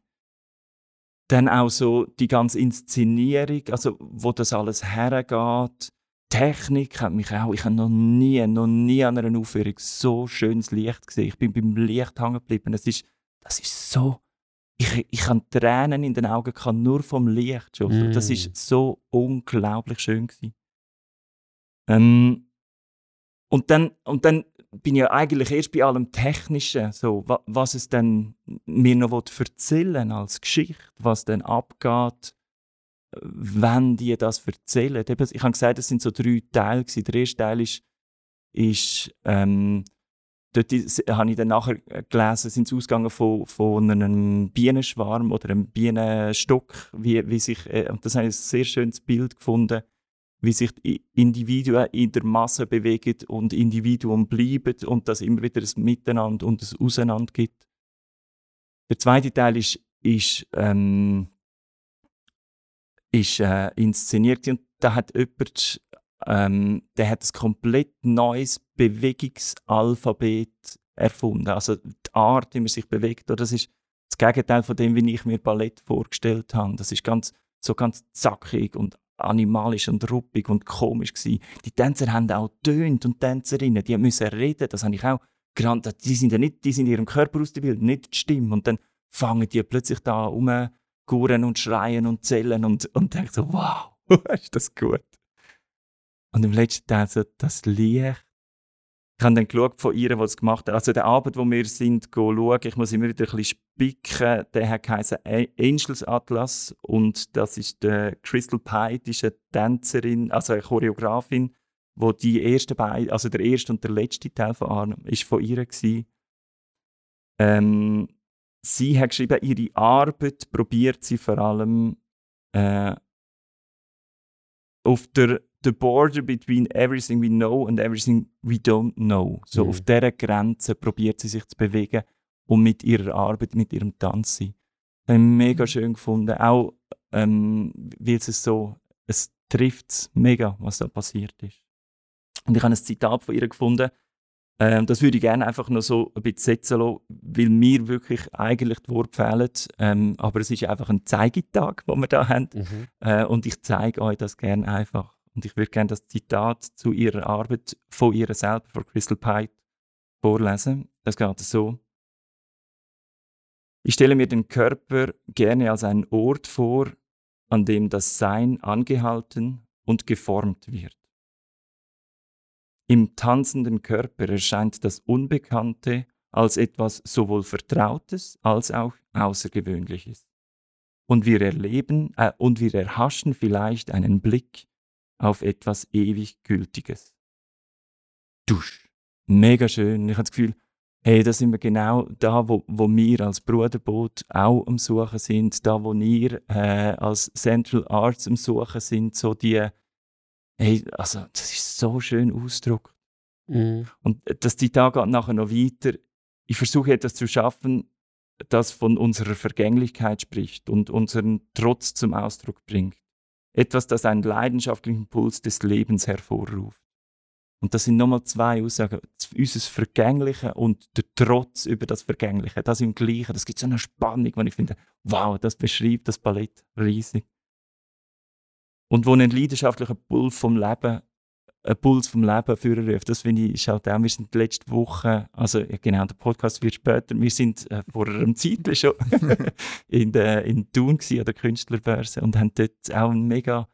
Dann auch so die ganze Inszenierung, also wo das alles hergeht. Technik hat mich auch, ich habe noch nie, noch nie an einer Aufführung so schönes Licht gesehen. Ich bin beim Licht hängen geblieben. Es ist, das ist so, ich, ich habe Tränen in den Augen gehabt, nur vom Licht schon. Mm. Das ist so unglaublich schön gewesen. Ähm, und dann, und dann bin ich ja eigentlich erst bei allem Technischen, so, wa, was es dann mir noch erzählen als Geschichte, was dann abgeht, wenn die das erzählen. Ich habe gesagt, es sind so drei Teile. Der erste Teil ist, ist ähm, dort habe ich dann nachher äh, gelesen, sind sie ausgegangen von, von einem Bienenschwarm oder einem Bienenstock, wie, wie sich, äh, und das habe ich ein sehr schönes Bild gefunden, wie sich Individuen in der Masse bewegen und Individuen bleiben und dass immer wieder ein Miteinander und ein Auseinander gibt. Der zweite Teil ist, ist, ähm, ist äh, inszeniert und da hat jemand, ähm, der hat ein komplett neues Bewegungsalphabet erfunden. Also die Art, wie man sich bewegt, oder das ist das Gegenteil von dem, wie ich mir Ballett vorgestellt habe. Das ist ganz, so ganz zackig und animalisch und ruppig und komisch gewesen. Die Tänzer haben auch tönt und Tänzerinnen, die müssen reden. Das habe ich auch gerannt. Die sind ja nicht, die sind in ihrem Körper ausgebildet, nicht die Stimme. Und dann fangen die plötzlich da um guren und schreien und zählen und, und denken so, wow, ist das gut. Und im letzten Teil so das Licht. Ich habe dann geschaut von ihr, was sie gemacht hat. Also der Abend, wo wir sind, schauen, ich muss immer wieder ein bisschen spicken, der hat geheißen Angels Atlas und das ist der Crystal Pie, die ist eine Tänzerin, also eine Choreografin, wo die ersten beiden, also der erste und der letzte Teil von Arnhem, ist von ihr gewesen. Ähm, sie hat geschrieben, ihre Arbeit probiert sie vor allem äh, auf der the border between everything we know and everything we don't know. So Mhm. auf dieser Grenze probiert sie sich zu bewegen und mit ihrer Arbeit, mit ihrem Tanz sein. Das habe ich mega schön gefunden. Auch ähm, weil es so, es trifft mega, was da passiert ist. Und ich habe ein Zitat von ihr gefunden, ähm, das würde ich gerne einfach noch so ein bisschen setzen lassen, weil mir wirklich eigentlich die Worte fehlen. Ähm, aber es ist einfach ein Zeigetag, den wir da haben. Mhm. Äh, und ich zeige euch das gerne einfach. Und ich würde gerne das Zitat zu ihrer Arbeit von ihr selber, von Crystal Pite, vorlesen. Das geht so. Ich stelle mir den Körper gerne als einen Ort vor, an dem das Sein angehalten und geformt wird. Im tanzenden Körper erscheint das Unbekannte als etwas sowohl Vertrautes als auch Außergewöhnliches. Und wir erleben äh, und wir erhaschen vielleicht einen Blick auf etwas ewig Gültiges. Dusch. Mega schön. Ich habe das Gefühl, hey, da sind wir genau da, wo, wo wir als Bruderboot auch am Suchen sind, da, wo wir äh, als Central Arts am Suchen sind, so die, hey, also das ist so schön Ausdruck. Mhm. Und das Zitat geht nachher noch weiter. Ich versuche etwas zu schaffen, das von unserer Vergänglichkeit spricht und unseren Trotz zum Ausdruck bringt. Etwas, das einen leidenschaftlichen Puls des Lebens hervorruft. Und das sind nochmal zwei Aussagen. Unser Vergängliche und der Trotz über das Vergängliche. Das im Gleichen. Das gibt so eine Spannung, wenn ich finde, wow, das beschreibt das Ballett riesig. Und wo ein leidenschaftlicher Puls vom Leben einen Puls vom Leben führen Das finde ich, ist halt auch, wir sind die letzte Woche, also ja, genau, der Podcast wird später, wir sind äh, vor einem Zeit schon in, der, in Thun gewesen, an der Künstlerbörse und haben dort auch ein mega,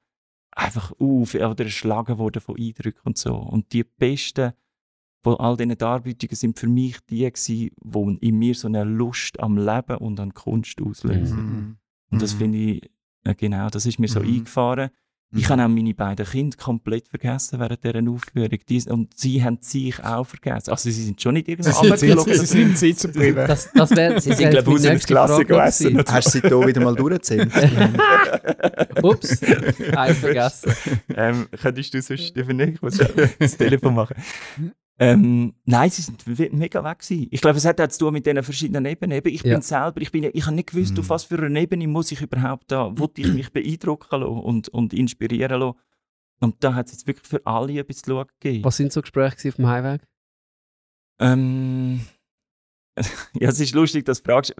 einfach auf, oder erschlagen worden von Eindrücken und so. Und die besten von all diesen Darbietungen sind für mich die gewesen, die in mir so eine Lust am Leben und an Kunst auslösen. Mhm. Und das Mhm. finde ich, äh, genau, das ist mir so Mhm. eingefahren. Ich Mhm. habe auch meine beiden Kinder komplett vergessen während dieser Aufführung. Die, und sie haben sich auch vergessen. Also sie sind schon nicht irgendwo Sie sind, runtergeflogen. sie sind im Sitz geblieben. Das, das wäre Sie sind, glaube ich, aus einer Klasse gegessen. Hast du sie hier wieder mal durchgezählt? Ups, eins vergessen. ähm, könntest du sonst übernehmen? Ich muss das Telefon machen. Ähm, nein, sie sind mega weg gewesen. Ich glaube, es hat auch zu tun mit diesen verschiedenen Ebenen. Eben, ich Ja. bin selber, ich, bin, ich habe nicht gewusst, Mhm. auf was für einer Ebene muss ich überhaupt da, wo ich mich beeindrucken lassen und, und inspirieren lassen. Und da hat es jetzt wirklich für alle etwas zu schauen gegeben. Was sind so Gespräche auf dem Heimweg? Ähm, ja, es ist lustig, dass du fragst.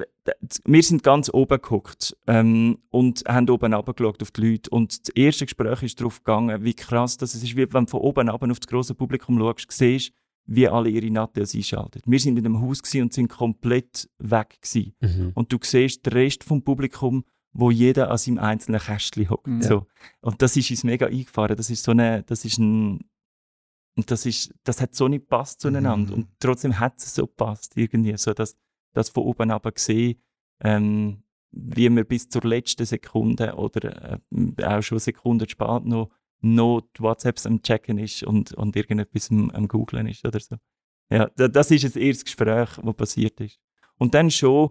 Wir sind ganz oben geguckt ähm, und haben oben runtergeschaut auf die Leute. Und das erste Gespräch ist darauf gegangen, wie krass das ist, wie wenn du von oben runter auf das grosse Publikum schaust, siehst, wie alle ihre Nattels einschalten. Wir sind in einem Haus gewesen und sind komplett weg gewesen. Und du siehst den Rest vom Publikum, wo jeder an seinem einzelnen Kästchen hockt. Mhm. So. Und das ist uns mega eingefahren. Das ist so eine, das ist ein, und das ist, das hat so nicht gepasst zueinander. Mhm. Und trotzdem hat es so gepasst irgendwie, so dass das von oben aber gesehen, ähm, wie man bis zur letzten Sekunde oder äh, auch schon Sekunden spät noch, noch die WhatsApps am Checken ist und, und irgendetwas am, am Googlen ist oder so. Ja, da- das ist das erste Gespräch, was passiert ist. Und dann schon,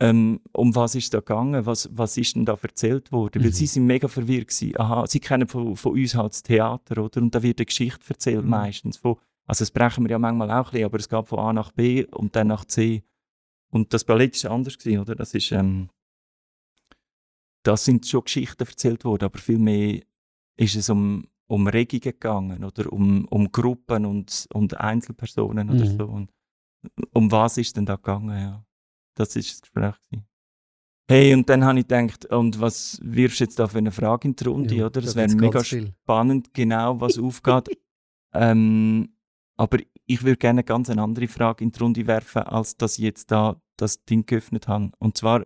ähm, um was ist da gegangen? Was, was ist denn da erzählt worden? Weil Mhm. sie sind mega verwirrt gewesen. Aha, sie kennen von, von uns halt das Theater, oder? Und da wird eine Geschichte erzählt Mhm. meistens. Von, also das brechen wir ja manchmal auch ein bisschen, aber es gab von A nach B und dann nach C. Und das Ballett ist anders gewesen, oder? Das ist, ähm, da sind schon Geschichten erzählt worden, aber viel mehr ist es um, um Regungen gegangen, oder? Um, um Gruppen und, und Einzelpersonen oder Mhm. so. Und um was ist denn da gegangen, ja? Das ist das Gespräch. Gewesen. Hey, und dann habe ich gedacht, und was wirfst du jetzt da für eine Frage in die Runde, Ja, oder? Das da wäre mega spannend, genau, was aufgeht. ähm, aber ich würde gerne ganz eine andere Frage in die Runde werfen, als dass ich jetzt da das Ding geöffnet habe. Und zwar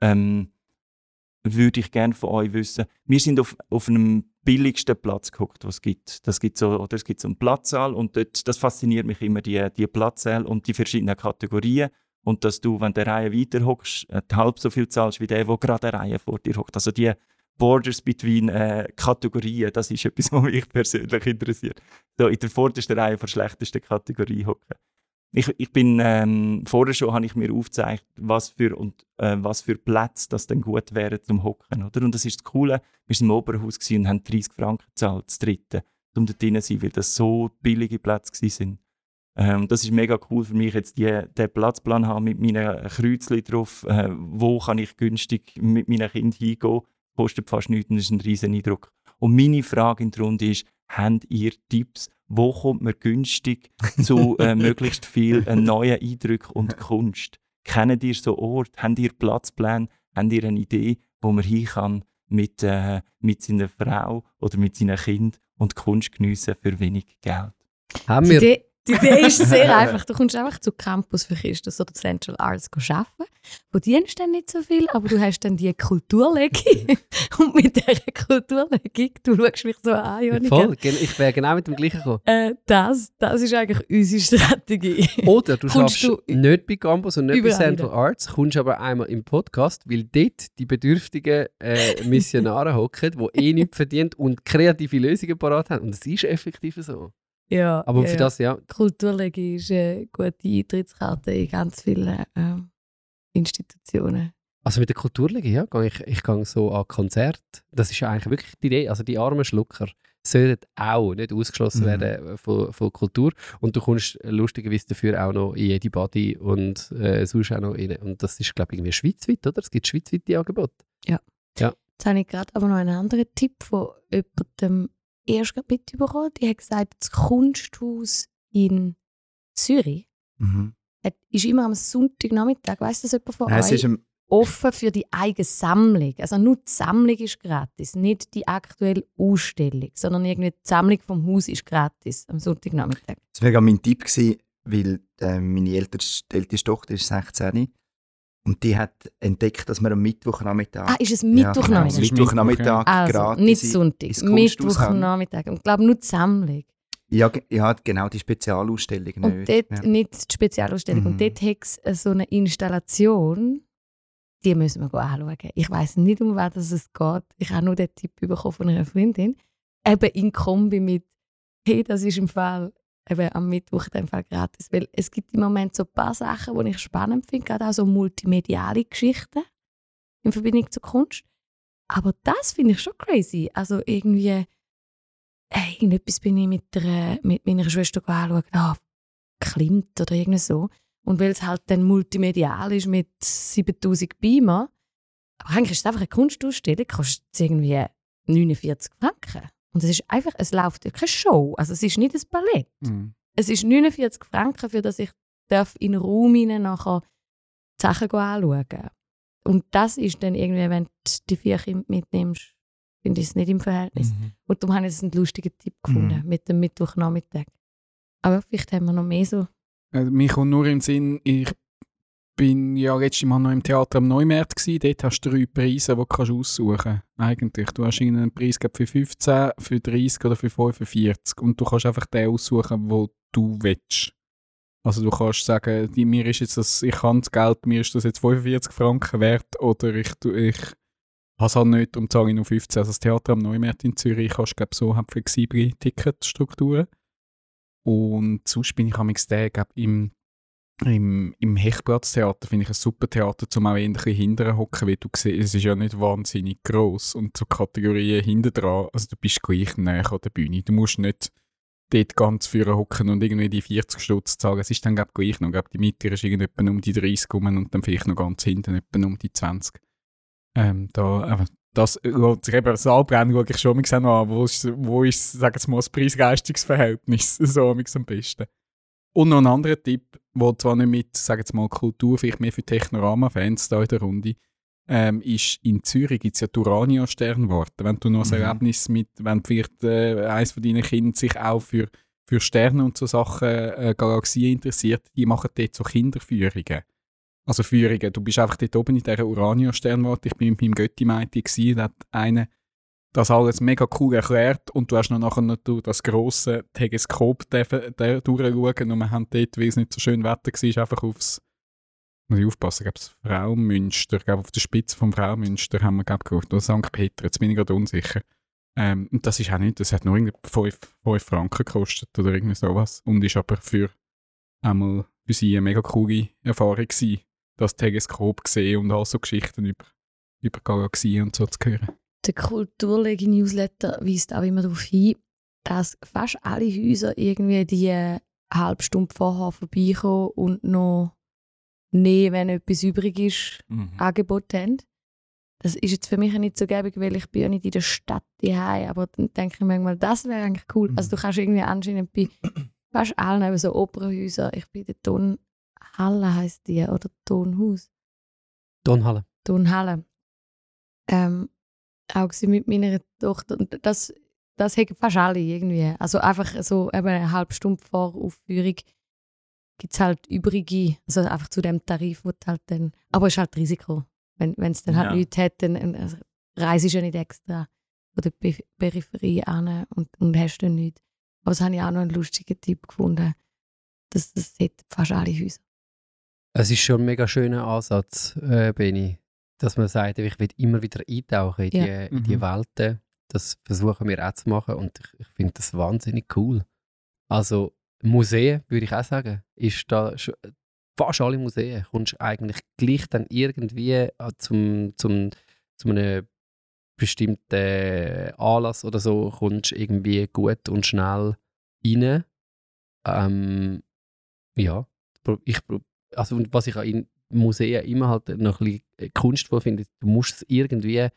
ähm, würde ich gerne von euch wissen, wir sind auf, auf einem billigsten Platz geguckt, was es gibt. Das gibt so, oder es gibt so einen Platzsaal und dort, das fasziniert mich immer, die, die Platzsäle und die verschiedenen Kategorien. Und dass du, wenn du eine Reihe weiter hockst, äh, halb so viel zahlst wie der, der gerade eine Reihe vor dir hockt. Also die Borders between äh, Kategorien, das ist etwas, was mich persönlich interessiert. So in der vordersten Reihe der schlechtesten Kategorie hocken. Ich, ich bin ähm, vorher schon habe ich mir aufgezeigt, was für und äh, was für Plätze das dann gut wären zum Hocken, oder? Und das ist das Coole. Wir sind im Oberhaus und haben 30 Franken gezahlt, das dritte, um dort drin zu sein, weil das so billige Plätze sind. Ähm, das ist mega cool für mich jetzt die, den Platzplan haben mit meinen Kreuzchen drauf. Äh, wo kann ich günstig mit meinen Kindern hingehen? Kostet fast nichts und ist ein riesen Eindruck. Und meine Frage in der Runde ist, habt ihr Tipps, wo kommt man günstig zu äh, möglichst viel äh, neuen Eindrücken und Kunst? Kennt ihr so Ort? Habt ihr Platzpläne? Habt ihr eine Idee, wo man hin kann mit, äh, mit seiner Frau oder mit seinen Kindern und Kunst geniessen für wenig Geld? Haben wir die Idee ist sehr einfach. Du kommst einfach zu Campus für Christus oder Central Arts arbeiten. Wo dienst dann nicht so viel, aber du hast dann die Kulturlegung. Und mit dieser Kulturlegung, du schaust mich so an, Jonika. voll, ich wäre genau mit dem gleichen gekommen. Äh, das, das ist eigentlich unsere Strategie. Oder du Kommst schaffst du nicht bei Campus und nicht bei Central Arts, kommst aber einmal im Podcast, weil dort die bedürftigen äh, Missionare hocken, die eh nichts verdient und kreative Lösungen parat haben. Und es ist effektiv so. Ja, Aber ja, für ja. das, ja, Kulturlegung ist eine gute Eintrittskarte in ganz vielen ähm, Institutionen. Also mit der Kulturliga, ja, ich, ich gehe so an Konzerte. Das ist ja eigentlich wirklich die Idee. Also die armen Schlucker sollten auch nicht ausgeschlossen Mhm. werden von, von Kultur. Und du kommst lustigerweise dafür auch noch in jede Body und äh, sonst auch noch rein. Und das ist, glaube ich, irgendwie schweizweit, oder? Es gibt schweizweite Angebote. Jetzt habe ich gerade aber noch einen anderen Tipp von jemandem erst mitbekommen. Die hat gesagt, das Kunsthaus in Zürich Mhm. hat, ist immer am Sonntagnachmittag. Weißt du das jemand von Nein, euch? es ist am offen für die eigene Sammlung. Also nur die Sammlung ist gratis, nicht die aktuelle Ausstellung, sondern irgendwie die Sammlung vom Haus ist gratis am Sonntagnachmittag. Das wäre mein Tipp gewesen, weil äh, meine älteste, älteste Tochter ist 16 und die hat entdeckt, dass man am Mittwochnachmittag Ah, ist es Ja, genau, Mittwochnachmittag? Mittwochnachmittag Also, gratis nicht Sonntag. Mittwochnachmittag. Und ich glaube nur die Sammlung. Ja, ja, genau, die Spezialausstellung Und nicht. dort ja. nicht die Spezialausstellung. Mhm. Und dort hat es äh, so eine Installation, die müssen wir anschauen. Ich weiß nicht, um was es geht. Ich habe nur den Tipp bekommen von einer Freundin. Eben in Kombi mit, hey, das ist im Fall eben am Mittwoch dem Fall gratis. Weil es gibt im Moment so ein paar Sachen, die ich spannend finde, gerade auch so multimediale Geschichten in Verbindung zur Kunst. Aber das finde ich schon crazy. Also irgendwie, äh, irgendetwas bin ich mit, der, mit meiner Schwester anschauen, ah, Klimt oder irgendwie so. Und weil es halt dann multimedial ist mit 7000 Beamer, aber eigentlich ist es einfach eine Kunstausstellung, kostet irgendwie 49 Franken. Und es ist einfach, es läuft keine Show, also es ist nicht ein Ballett. Mhm. Es ist 49 Franken, für das ich darf in den Raum hinein nachher die Sachen anschauen Und das ist dann irgendwie, wenn du die vier Kinder mitnimmst, finde ich es nicht im Verhältnis. Mhm. Und darum habe ich es einen lustigen Tipp gefunden Mhm. mit dem Mittwochnachmittag. Aber vielleicht haben wir noch mehr so. Also, mir kommt nur im Sinn, ich bin ja letztes Mal noch im Theater am Neumarkt gewesen. Dort hast du drei Preise, die du kannst aussuchen kannst. Eigentlich. Du hast irgendeinen Preis für 15, für 30 oder für 45. Und du kannst einfach den aussuchen, wo du willst. Also du kannst sagen, die, mir ist jetzt das, ich habe das Geld, mir ist das jetzt 45 Franken wert oder ich, ich habe es halt nicht und zahle nur 15. Also das Theater am Neumarkt in Zürich hast glaube so hat flexible Ticketstrukturen. Und sonst bin ich am den, glaub, im, im, im Hechtplatztheater finde ich ein super Theater, um auch ein bisschen hinterher hocken, wie du siehst, es ist ja nicht wahnsinnig gross und so Kategorien hinten dran, also du bist gleich näher an der Bühne. Du musst nicht dort ganz vorne hocken und irgendwie die 40 Stutz zahlen. Es ist dann glaub, gleich noch, glaub, die Mitte ist irgendwie etwa um die 30 rum und dann vielleicht noch ganz hinten etwa um die 20. Ähm, da, aber das lohnt sich eben, Saalbrennen schaue ich schon mal an, wo ist, wo ist sagen wir mal, das Preis-Leistungs-Verhältnis so am besten. Und noch ein anderer Tipp, wo zwar nicht mit, sagen wir mal, Kultur, vielleicht mehr für Technorama-Fans da in der Runde, ähm, ist, in Zürich gibt es ja die Urania-Sternwarte. Wenn du noch ein Mhm. Erlebnis mit, wenn vielleicht äh, eines von deinen Kindern sich auch für, für Sterne und so Sachen, äh, Galaxien interessiert, die machen dort so Kinderführungen. Also Führungen. Du bist einfach dort oben in dieser Urania-Sternwarte. Ich bin mit meinem Götti-Meiti gewesen, da hat einer das alles mega cool erklärt und du hast noch nachher durch das grosse Teleskop durchschauen und wir haben dort, weil es nicht so schön Wetter war, einfach aufs muss ich aufpassen, glaube, Fraumünster, glaube, auf der Spitze vom Fraumünster haben wir, glaube geschaut, oder St. Peter, jetzt bin ich gerade unsicher. Ähm, und das ist auch nicht, das hat nur irgendwie 5, Franken gekostet oder irgendwie sowas und ist aber für einmal für sie eine mega coole Erfahrung gewesen, das Teleskop gesehen und all so Geschichten über, über Galaxien und so zu hören. Der Kulturlegi-Newsletter weist auch immer darauf hin, dass fast alle Häuser irgendwie die eine halbe Stunde vorher vorbeikommen und noch nehmen, wenn etwas übrig ist, Angebote haben. Das ist jetzt für mich nicht so gäbig, weil ich bin ja nicht in der Stadt daheim, aber dann denke ich manchmal, das wäre eigentlich cool. Also du kannst irgendwie anscheinend bei fast allen eben so Opernhäusern, ich bin der Tonhalle heisst die, oder Tonhaus, Tonhalle. Tonhalle, ähm, auch mit meiner Tochter und das, das haben fast alle irgendwie. Also einfach so eben eine halbe Stunde vor Aufführung gibt es halt übrige, also einfach zu dem Tarif, wo halt dann, aber es ist halt Risiko. Wenn es dann halt Ja. nichts hat, dann also, reist du ja nicht extra von der Pe- Peripherie an und, und hast dann nichts. Aber das habe ich auch noch einen lustigen Tipp gefunden. Das, das hat fast alle Häuser. Es ist schon ein mega schöner Ansatz, äh, Benny, dass man sagt, ich will immer wieder eintauchen in die, Ja. in die Mhm. Welten. Das versuchen wir auch zu machen und ich, ich finde das wahnsinnig cool. Also Museen, würde ich auch sagen, ist da schon, fast alle Museen kommst eigentlich gleich dann irgendwie äh, zum, zum, zu einem bestimmten Anlass oder so kommst irgendwie gut und schnell rein. Ähm, ja, ich, also was ich auch in Museen immer halt noch ein bisschen kunstvoll finde, du musst es irgendwie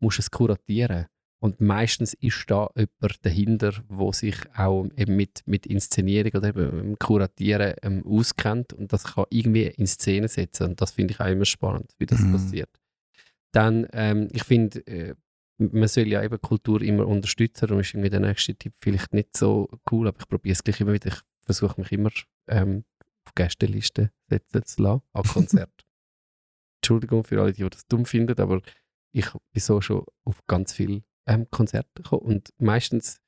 musst es kuratieren. Und meistens ist da jemand dahinter, wo sich auch eben mit, mit Inszenierung oder eben Kuratieren ähm, auskennt und das kann irgendwie in Szene setzen. Und das finde ich auch immer spannend, wie das Mhm. passiert. Dann, ähm, ich finde, äh, man soll ja eben Kultur immer unterstützen. Darum ist irgendwie der nächste Tipp vielleicht nicht so cool, aber ich probiere es gleich immer wieder. Ich versuche mich immer ähm, auf Gästelisten setzen zu lassen, an Konzert. Entschuldigung für alle, die, das dumm finden, aber ich bin so schon auf ganz viele ähm, Konzerte gekommen und meistens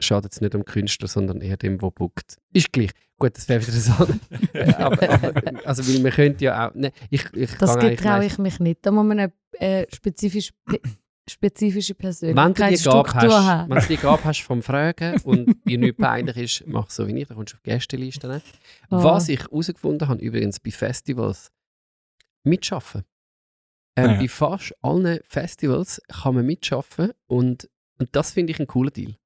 schadet es nicht am Künstler, sondern eher dem, der bookt. Ist gleich. Gut, das wäre wieder so. aber, aber, also, weil man könnte ja auch. Ne, ich, ich Das getraue ich mich nicht. Da muss man eine äh, spezifisch, pe- spezifische Persönlichkeitsstruktur hast, haben. wenn du die Gabe hast vom Fragen und dir nicht peinlich ist, mach so wie ich, dann kommst du auf Gästelisten. Oh. Was ich herausgefunden habe, übrigens bei Festivals, mitschaffen. Ähm, Ja. Bei fast allen Festivals kann man mitschaffen und, und das finde ich ein cooler Deal.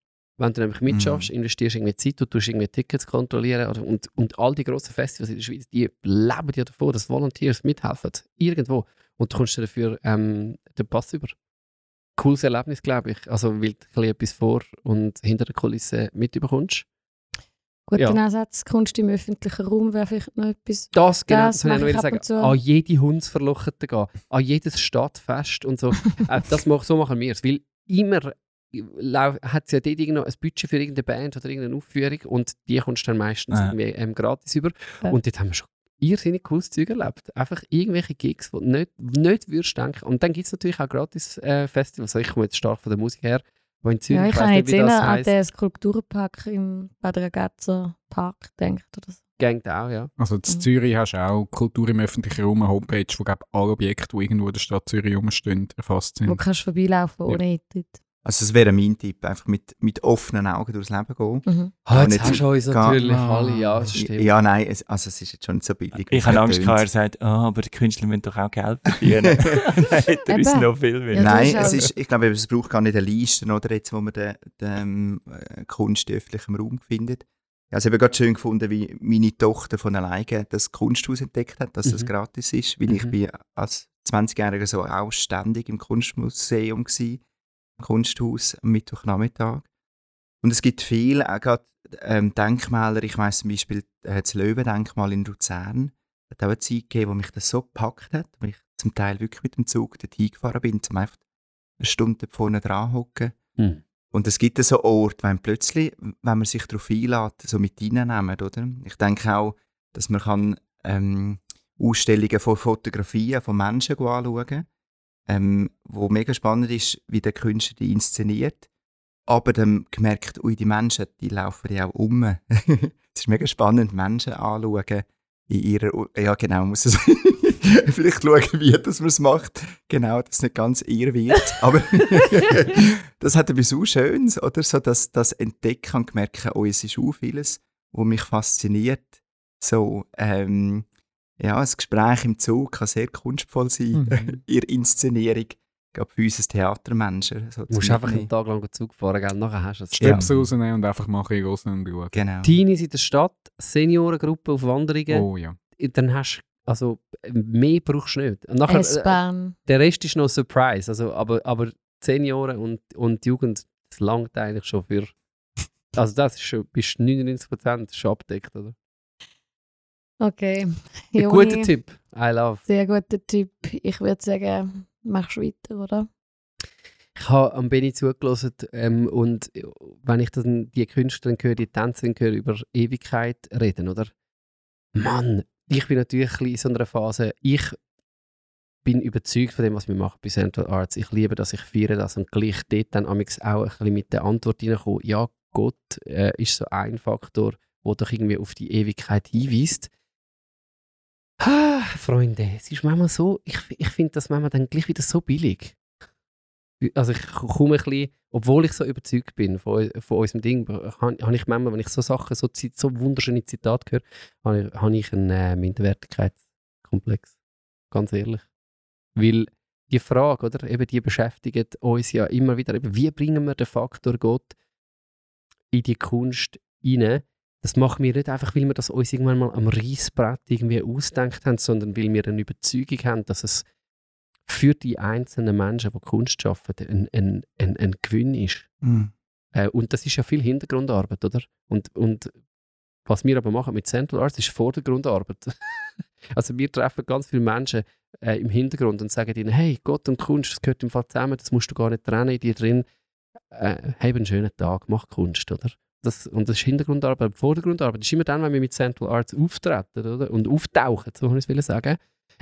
Wenn du nämlich mitschaffst, investierst irgendwie Zeit, du tust irgendwie Tickets kontrollieren oder, und, und all die grossen Festivals in der Schweiz, die leben ja davon, dass Volunteers mithelfen, irgendwo. Und du kommst dir dafür ähm, den Pass über. Cooles Erlebnis, glaube ich. Also, weil du ein bisschen etwas vor und hinter der Kulisse mitbekommst. Guter Ja. Ansatz, Kunst im öffentlichen Raum wäre vielleicht noch etwas. Das, genau, Das das, ich ich sagen. zu. An jede Hundsverlochete gehen, an jedes Stadtfest und so. äh, das mach, so machen wir es. Weil immer hat es ja dort irgendwo ein Budget für irgendeine Band oder irgendeine Aufführung und die kommst du dann meistens Ja. irgendwie ähm, gratis über. Ja. Und dort haben wir schon irrsinnig cooles Zeug erlebt. Einfach irgendwelche Gigs, die du nicht, nicht würdest denken. Und dann gibt es natürlich auch gratis äh, Festivals. Also ich komme jetzt stark von der Musik her, wo in Zürich, Ja, ich nicht, jetzt eher das an den Skulpturenpark im Bad Ragazza Park gedacht. Oder so. gängt auch, ja. Also in Mhm. Zürich hast du auch Kultur im öffentlichen Raum, eine Homepage, wo glaub, alle Objekte, die irgendwo in der Stadt Zürich rumstehen, erfasst Wo sind. kannst du vorbeilaufen Ja. ohne Eintritt. Also das wäre mein Tipp, einfach mit, mit offenen Augen durchs Leben gehen. Mhm. Ah, jetzt hast du uns natürlich Ah. alle, ja, das stimmt. Ja, nein, es, also es ist jetzt schon nicht so billig. Ich habe Angst gehabt, er sagt, ah, aber die Künstler müssen doch auch Geld verdienen. Dann hätte er uns noch viel mehr. Ja, Nein, es ist, ich glaube, es braucht gar nicht eine Liste, oder jetzt, wo man den, den äh, Kunst in öffentlichem Raum findet. Ich habe es eben gerade schön gefunden, wie meine Tochter von alleine das Kunsthaus entdeckt hat, dass das Mhm. gratis ist, weil ich Mhm. bin als 20-Jähriger so auch ständig im Kunstmuseum gsi, im Kunsthaus am Mittwochnachmittag. Und es gibt viele, auch gerade ähm, Denkmäler, ich weiss zum Beispiel äh, das Löwendenkmal in Luzern, hat auch eine Zeit gegeben, wo mich das so gepackt hat, wo ich zum Teil wirklich mit dem Zug dorthin gefahren bin, um einfach eine Stunde vorne dran hocken. Hm. Und es gibt so Orte, wenn plötzlich, wenn man sich darauf einlädt, so mit reinnehmen, oder? Ich denke auch, dass man kann, ähm, Ausstellungen von Fotografien von Menschen anschauen ähm, wo mega spannend ist, wie der Künstler die inszeniert. Aber dann gemerkt, ui, die Menschen, die laufen ja auch um. es ist mega spannend, Menschen anzuschauen in ihrer, U- ja genau, muss es vielleicht schauen, wie das man es macht. Genau, dass es nicht ganz ihr wird. Aber das hat etwas so Schönes, oder? So, dass das Entdecken und merken, oh, es ist auch vieles, was mich fasziniert. So, ähm, ja, ein Gespräch im Zug kann sehr kunstvoll sein, Mhm. ihre Inszenierung. Gerade für uns als Theatermenschen. So Du musst einfach einen. Tag lang Zug fahren, gell? nachher hast du es. Stöpsel rausnehmen und einfach ein bisschen hören und schauen. Genau. Teenies in der Stadt, Seniorengruppe auf Wanderungen, Oh ja. dann hast du, also mehr brauchst du nicht. Und nachher, äh, S-Bahn. der Rest ist noch Surprise, also, aber, aber Senioren und, und Jugend, das langt eigentlich schon für, also das ist schon, bis 99% schon abdeckt, oder? Okay. Ein Joni, guter Tipp, I love. Sehr guter Tipp. Ich würde sagen, machst du weiter, oder? Ich habe am Benny zugelassen ähm, und wenn ich dann die Künstler höre, die Tänzerin höre, über Ewigkeit reden, oder? Mann, ich bin natürlich in so einer Phase, ich bin überzeugt von dem, was wir machen bei Central Arts. Ich liebe das, ich feiere das und gleich dort dann auch ein bisschen mit der Antwort reinkommen, ja, Gott äh, ist so ein Faktor, der doch irgendwie auf die Ewigkeit hinweist. Ah, Freunde, es ist manchmal so, ich, ich finde das manchmal dann gleich wieder so billig. Also ich komme ein bisschen, obwohl ich so überzeugt bin von, von unserem Ding, habe ich manchmal, wenn ich so Sachen, so, so wunderschöne Zitate höre, habe ich, habe ich einen äh, Minderwertigkeitskomplex. Ganz ehrlich. Weil die Frage, oder, eben die beschäftigt uns ja immer wieder, eben, wie bringen wir den Faktor Gott in die Kunst rein? Das machen wir nicht einfach, weil wir das uns irgendwann mal am Reissbrett irgendwie ausdenkt haben, sondern weil wir eine Überzeugung haben, dass es für die einzelnen Menschen, die Kunst schaffen, ein, ein, ein, ein Gewinn ist. Mhm. Äh, und das ist ja viel Hintergrundarbeit, oder? Und, und was wir aber machen mit Central Arts ist Vordergrundarbeit. also wir treffen ganz viele Menschen äh, im Hintergrund und sagen ihnen, hey, Gott und Kunst, das gehört im Fall zusammen, das musst du gar nicht trennen in dir drin. Äh, hab einen schönen Tag, mach Kunst, oder? Das, und das ist Hintergrundarbeit. Vordergrundarbeit ist immer dann, wenn wir mit Central Arts auftreten oder? und auftauchen, so kann ich es sagen.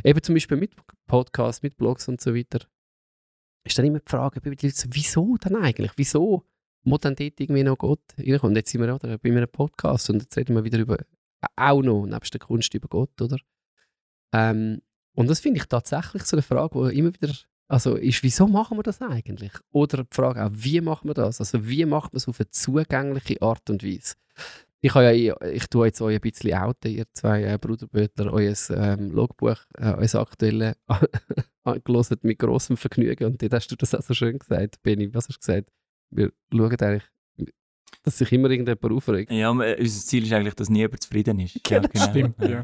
Eben zum Beispiel mit Podcasts, mit Blogs und so weiter. Ist dann immer die Frage, wieso dann eigentlich? Wieso muss dann dort irgendwie noch Gott reinkommen? Und jetzt sind wir oder, bei einem Podcast und jetzt reden wir wieder über, auch noch, nebst der Kunst, über Gott, oder? Ähm, und das finde ich tatsächlich so eine Frage, die immer wieder also ist, wieso machen wir das eigentlich? Oder die Frage auch, wie machen wir das? Also wie macht man es auf eine zugängliche Art und Weise? Ich, habe ja, ich tue jetzt euch ein bisschen outen, ihr zwei äh, Bruderbötler, euer ähm, Logbuch, äh, euer aktuelles angelesen mit großem Vergnügen. Und dort hast du das auch so schön gesagt, Benny. Was hast du gesagt? Wir schauen eigentlich, dass sich immer irgendjemand aufregt. Ja, äh, unser Ziel ist eigentlich, dass niemand zufrieden ist. Genau. Ja, genau. Stimmt, ja.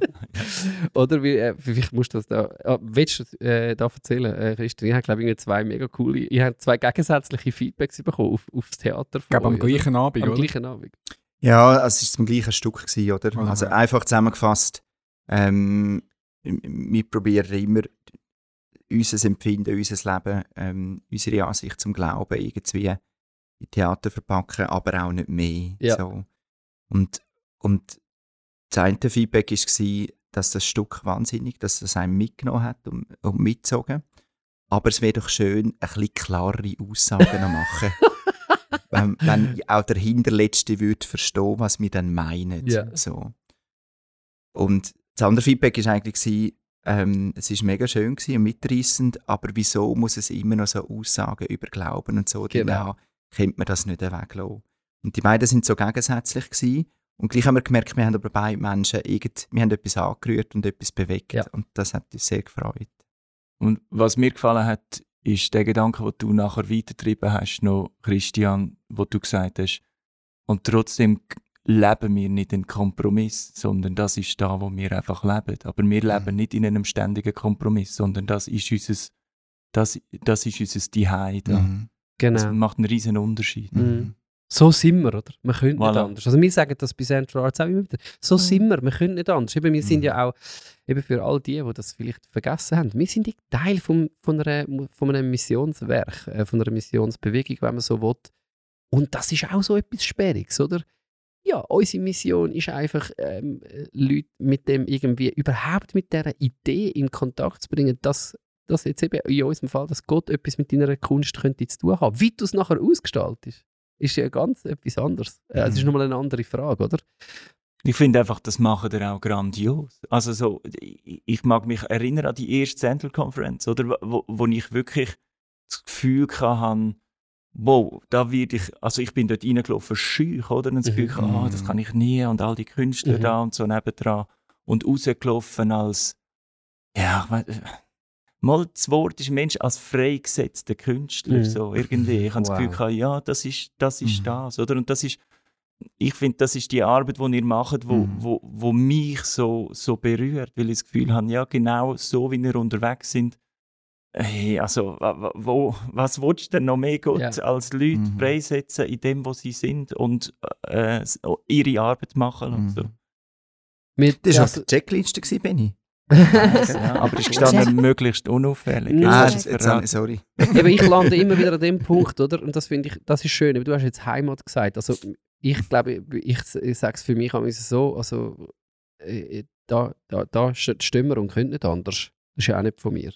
Oder wie, äh, vielleicht musst du das da. Ah, willst du äh, da erzählen, äh, Christian? Ich habe, glaube ich, zwei mega coole. Ich habe zwei gegensätzliche Feedbacks bekommen auf, auf das Theater. Ich glaube, am gleichen Abend, Am oder? gleichen Abend. Ja, es war zum gleichen Stück, gewesen, oder? Aha. Also einfach zusammengefasst, ähm, wir probieren immer, unser Empfinden, unser Leben, ähm, unsere Ansicht zum Glauben irgendwie in Theater verpacken, aber auch nicht mehr. Ja. So. Und, und das eine Feedback war, dass das Stück wahnsinnig, dass das einem mitgenommen hat und, und mitgezogen. Aber es wäre doch schön, ein bisschen klarere Aussagen noch machen. wenn, wenn auch der Hinterletzte würde verstehen, was wir dann meinen. Ja. So. Und das andere Feedback war eigentlich, ähm, es war mega schön und mitreißend, aber wieso muss es immer noch so Aussagen über Glauben und so drin Genau. haben? Könnte man das nicht weglassen? Und die beiden sind so gegensätzlich gewesen. Und gleich haben wir gemerkt, wir haben aber beide Menschen irgend, wir haben etwas angerührt und etwas bewegt. Ja. Und das hat uns sehr gefreut. Und was mir gefallen hat, ist der Gedanke, den du nachher weitergetrieben hast, noch, Christian, wo du gesagt hast, und trotzdem leben wir nicht in Kompromiss, sondern das ist da, wo wir einfach leben. Aber wir leben nicht in einem ständigen Kompromiss, sondern das ist unser, das, das ist unser Zuhause. da. Mhm. Das Genau. macht einen riesen Unterschied. Mhm. So sind wir, oder? Wir können nicht Voilà. anders. Also wir sagen das bei Central Arts auch immer wieder. So sind wir, wir können nicht anders. Eben, wir sind Mhm. ja auch, eben für all die, die das vielleicht vergessen haben, wir sind ja Teil vom, von, einer, von einem Missionswerk, äh, von einer Missionsbewegung, wenn man so will. Und das ist auch so etwas Sperriges, oder? Ja, unsere Mission ist einfach, ähm, äh, Leute mit dem irgendwie, überhaupt mit dieser Idee in Kontakt zu bringen, dass, dass jetzt eben in unserem Fall, dass Gott etwas mit deiner Kunst könnte zu tun haben. Wie du es nachher ausgestaltest, ist ja ganz etwas anderes. Äh, Es ist Mhm. nochmal eine andere Frage, oder? Ich finde einfach, das machen ihr auch grandios. Also so, ich ich mag mich erinnern an die erste Central Conference, oder, wo, wo ich wirklich das Gefühl hatte, wow, da werde ich, also ich bin dort reingelaufen, schüch, oder? Und das Gefühl, Mhm. ah, das kann ich nie und all die Künstler Mhm. da und so nebendran. Und rausgelaufen als, ja, mal das Wort ist Mensch als freigesetzter Künstler, Mhm. so irgendwie. Ich habe das Wow. Gefühl, gehabt, ja, das ist, das ist Mhm. das, oder? Und das ist, ich finde, das ist die Arbeit, die ihr macht, wo, Mhm. wo, wo mich so, so berührt, weil ich das Gefühl habe, ja, genau so, wie wir unterwegs sind, hey, also, wo, was willst du denn noch mehr Gott Ja. als Leute Mhm. freisetzen in dem, wo sie sind und äh, ihre Arbeit machen und so. Mhm. Mit, Das war also- auf der Checkliste, Benny. Ja, aber es ist gestanden, möglichst unauffällig. Nein. Ah, jetzt, jetzt, verraten. sorry. Eben, ich lande immer wieder an dem Punkt, oder? Und das finde ich, das ist schön. Aber du hast jetzt Heimat gesagt. Also ich glaube, ich, ich sage es für mich auch so, also äh, da, da, da st- stehen wir und können nicht anders. Das ist ja auch nicht von mir.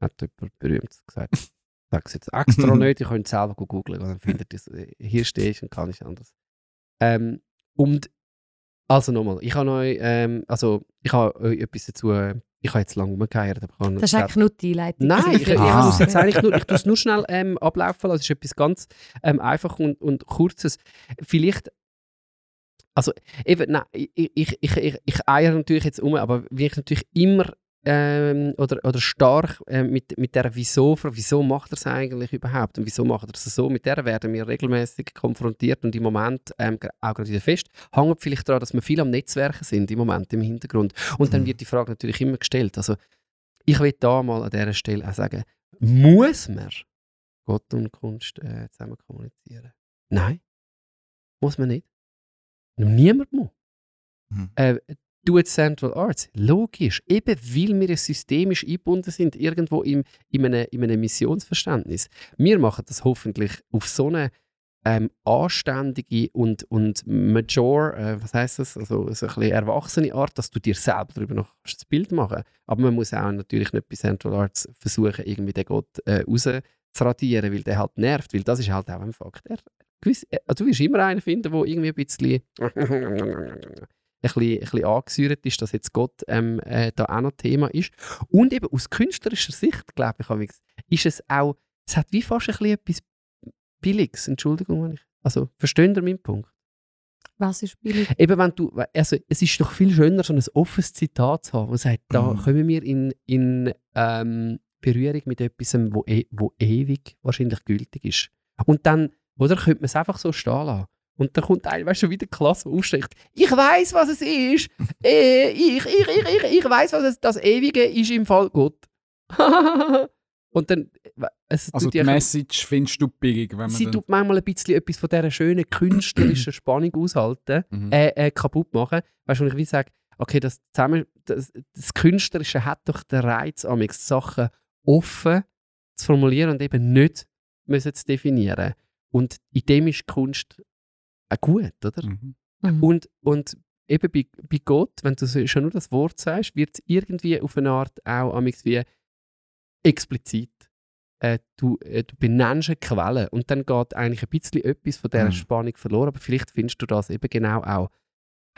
Hat jemand berühmt gesagt. Ich sage es jetzt extra nicht, ich könnte selber googeln, dann findet ihr es. äh, Hier stehe ich und kann ich anders. Ähm, und also nochmal, ich habe euch, ähm, also ich habe euch etwas dazu, äh, ich habe jetzt lange rumgeheiratet, aber ich habe noch Das ist eigentlich nur die Einleitung. Nein, ich, ich, ich Ah. muss jetzt eigentlich nur, ich tue es nur schnell ähm, ablaufen lassen. Es ist etwas ganz ähm, einfach und, und kurzes. Vielleicht, also eben, nein, ich, ich, ich, ich, ich eiere natürlich jetzt um, aber wie ich natürlich immer ähm, oder, oder stark ähm, mit, mit der Wieso wieso macht er es eigentlich überhaupt und wieso macht er es so, mit der werden wir regelmäßig konfrontiert und im Moment, ähm, auch gerade wieder fest, hängt vielleicht daran, dass wir viel am Netzwerken sind im Moment im Hintergrund. Und dann Mhm. wird die Frage natürlich immer gestellt, also ich will da mal an dieser Stelle auch sagen, muss man Gott und Kunst äh, zusammen kommunizieren? Nein, muss man nicht. Niemand muss. Mhm. Äh, tut Central Arts. Logisch. Eben weil wir systemisch eingebunden sind, irgendwo im, in, einem, in einem Missionsverständnis. Wir machen das hoffentlich auf so eine ähm, anständige und, und mature, äh, was heißt das, also so ein bisschen erwachsene Art, dass du dir selber darüber noch das Bild machen Aber man muss auch natürlich nicht bei Central Arts versuchen, irgendwie den Gott äh, rauszuradieren, weil der halt nervt, weil das ist halt auch ein Fakt. Er, gewiss, äh, du wirst immer einen finden, der irgendwie ein bisschen bisschen, ein bisschen angesäuert ist, dass jetzt Gott ähm, äh, da auch noch Thema ist. Und eben aus künstlerischer Sicht, glaube ich, ist es auch, es hat wie fast ein bisschen etwas Billiges, Entschuldigung, wenn ich, also versteht ihr meinen Punkt? Was ist billig? Eben wenn du, also es ist doch viel schöner, so ein offenes Zitat zu haben, wo sagt, da Mhm. kommen wir in, in ähm, Berührung mit etwas, wo, e wo ewig wahrscheinlich gültig ist. Und dann, oder, könnte man es einfach so stehen lassen. Und dann kommt einer, weißt du, wieder Klasse, aufsteigt. Ich weiß, was es ist. äh, ich, ich, ich, ich, ich weiß, was es, das Ewige ist im Fall Gott. Und dann, es Also die Message findest du billig, wenn man sie tut manchmal ein bisschen etwas von dieser schönen künstlerischen Spannung aushalten, Mhm. äh, äh, kaputt machen. Weißt du, wenn ich wie sage, okay, das, zusammen, das, das Künstlerische hat doch den Reiz, amix Sachen offen zu formulieren und eben nicht müssen zu definieren. Und in dem ist Kunst auch gut, oder? Mhm. Mhm. Und, und eben bei, bei Gott, wenn du schon nur das Wort sagst, wird es irgendwie auf eine Art auch wie explizit. Äh, du, äh, du benennst eine Quelle und dann geht eigentlich ein bisschen etwas von dieser Mhm. Spannung verloren, aber vielleicht findest du das eben genau auch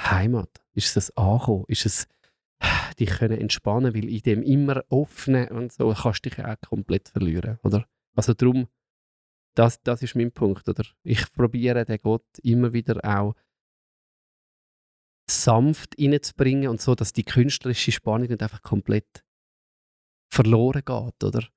Heimat. Ist es das Ankommen? Ist es dich können entspannen, weil in dem immer offenen und so kannst du dich auch komplett verlieren, oder? Also darum, das, das ist mein Punkt, oder? Ich probiere den Gott immer wieder auch sanft reinzubringen und so, dass die künstlerische Spannung nicht einfach komplett verloren geht, oder?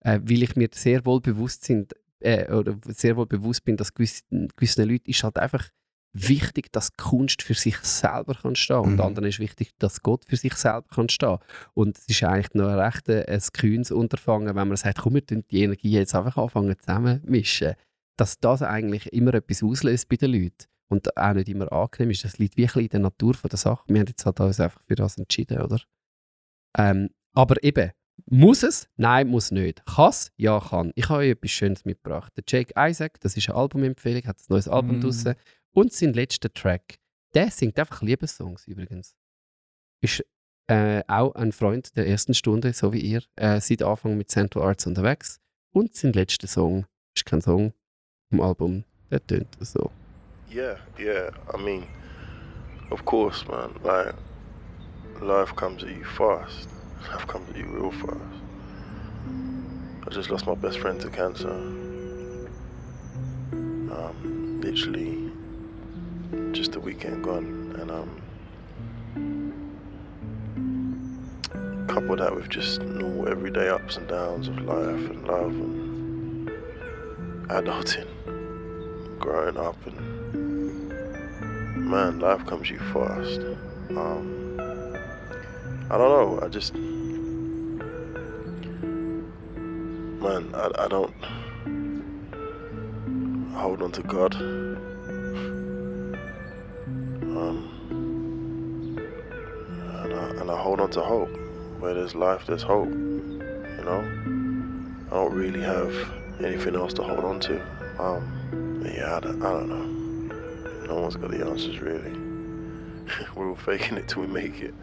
Äh, weil ich mir sehr wohl bewusst sind, äh, oder sehr wohl bewusst bin, dass gewissen, gewissen Leuten ist halt einfach wichtig, dass Kunst für sich selber kann stehen und Mhm. anderen ist wichtig, dass Gott für sich selber kann stehen. Und es ist eigentlich noch ein recht äh, ein kühnes Unterfangen, wenn man sagt, komm, wir tun die Energie jetzt einfach anfangen zusammenmischen. Dass das eigentlich immer etwas auslöst bei den Leuten und auch nicht immer angenehm ist. Das liegt wirklich in der Natur von der Sache. Wir haben jetzt halt uns einfach für das entschieden, oder? Ähm, aber eben, muss es? Nein, muss nicht. Kann es? Ja, kann. Ich habe euch etwas Schönes mitgebracht. Der Jake Isaac, das ist eine Albumempfehlung, hat ein neues Album Mm. draussen. Und sein letzter Track, der singt einfach Liebessongs übrigens. Ist äh, auch ein Freund der ersten Stunde, so wie ihr, äh, seit Anfang mit Central Arts unterwegs. Und sein letzter Song ist kein Song vom Album, der tönt so. Yeah, yeah. I mean, of course, man. Like, life comes at you fast. Life comes at you real fast. I just lost my best friend to cancer. Um, literally, just a weekend gone, and um, couple that with just normal everyday ups and downs of life and love and adulting, growing up and man, life comes you fast. Um, I don't know. I just, man, I, I don't hold on to God. On to hope. Where there's life, there's hope. You know, I don't really have anything else to hold on to. Um, yeah, I don't, I don't know. No one's got the answers really. We're all faking it till we make it.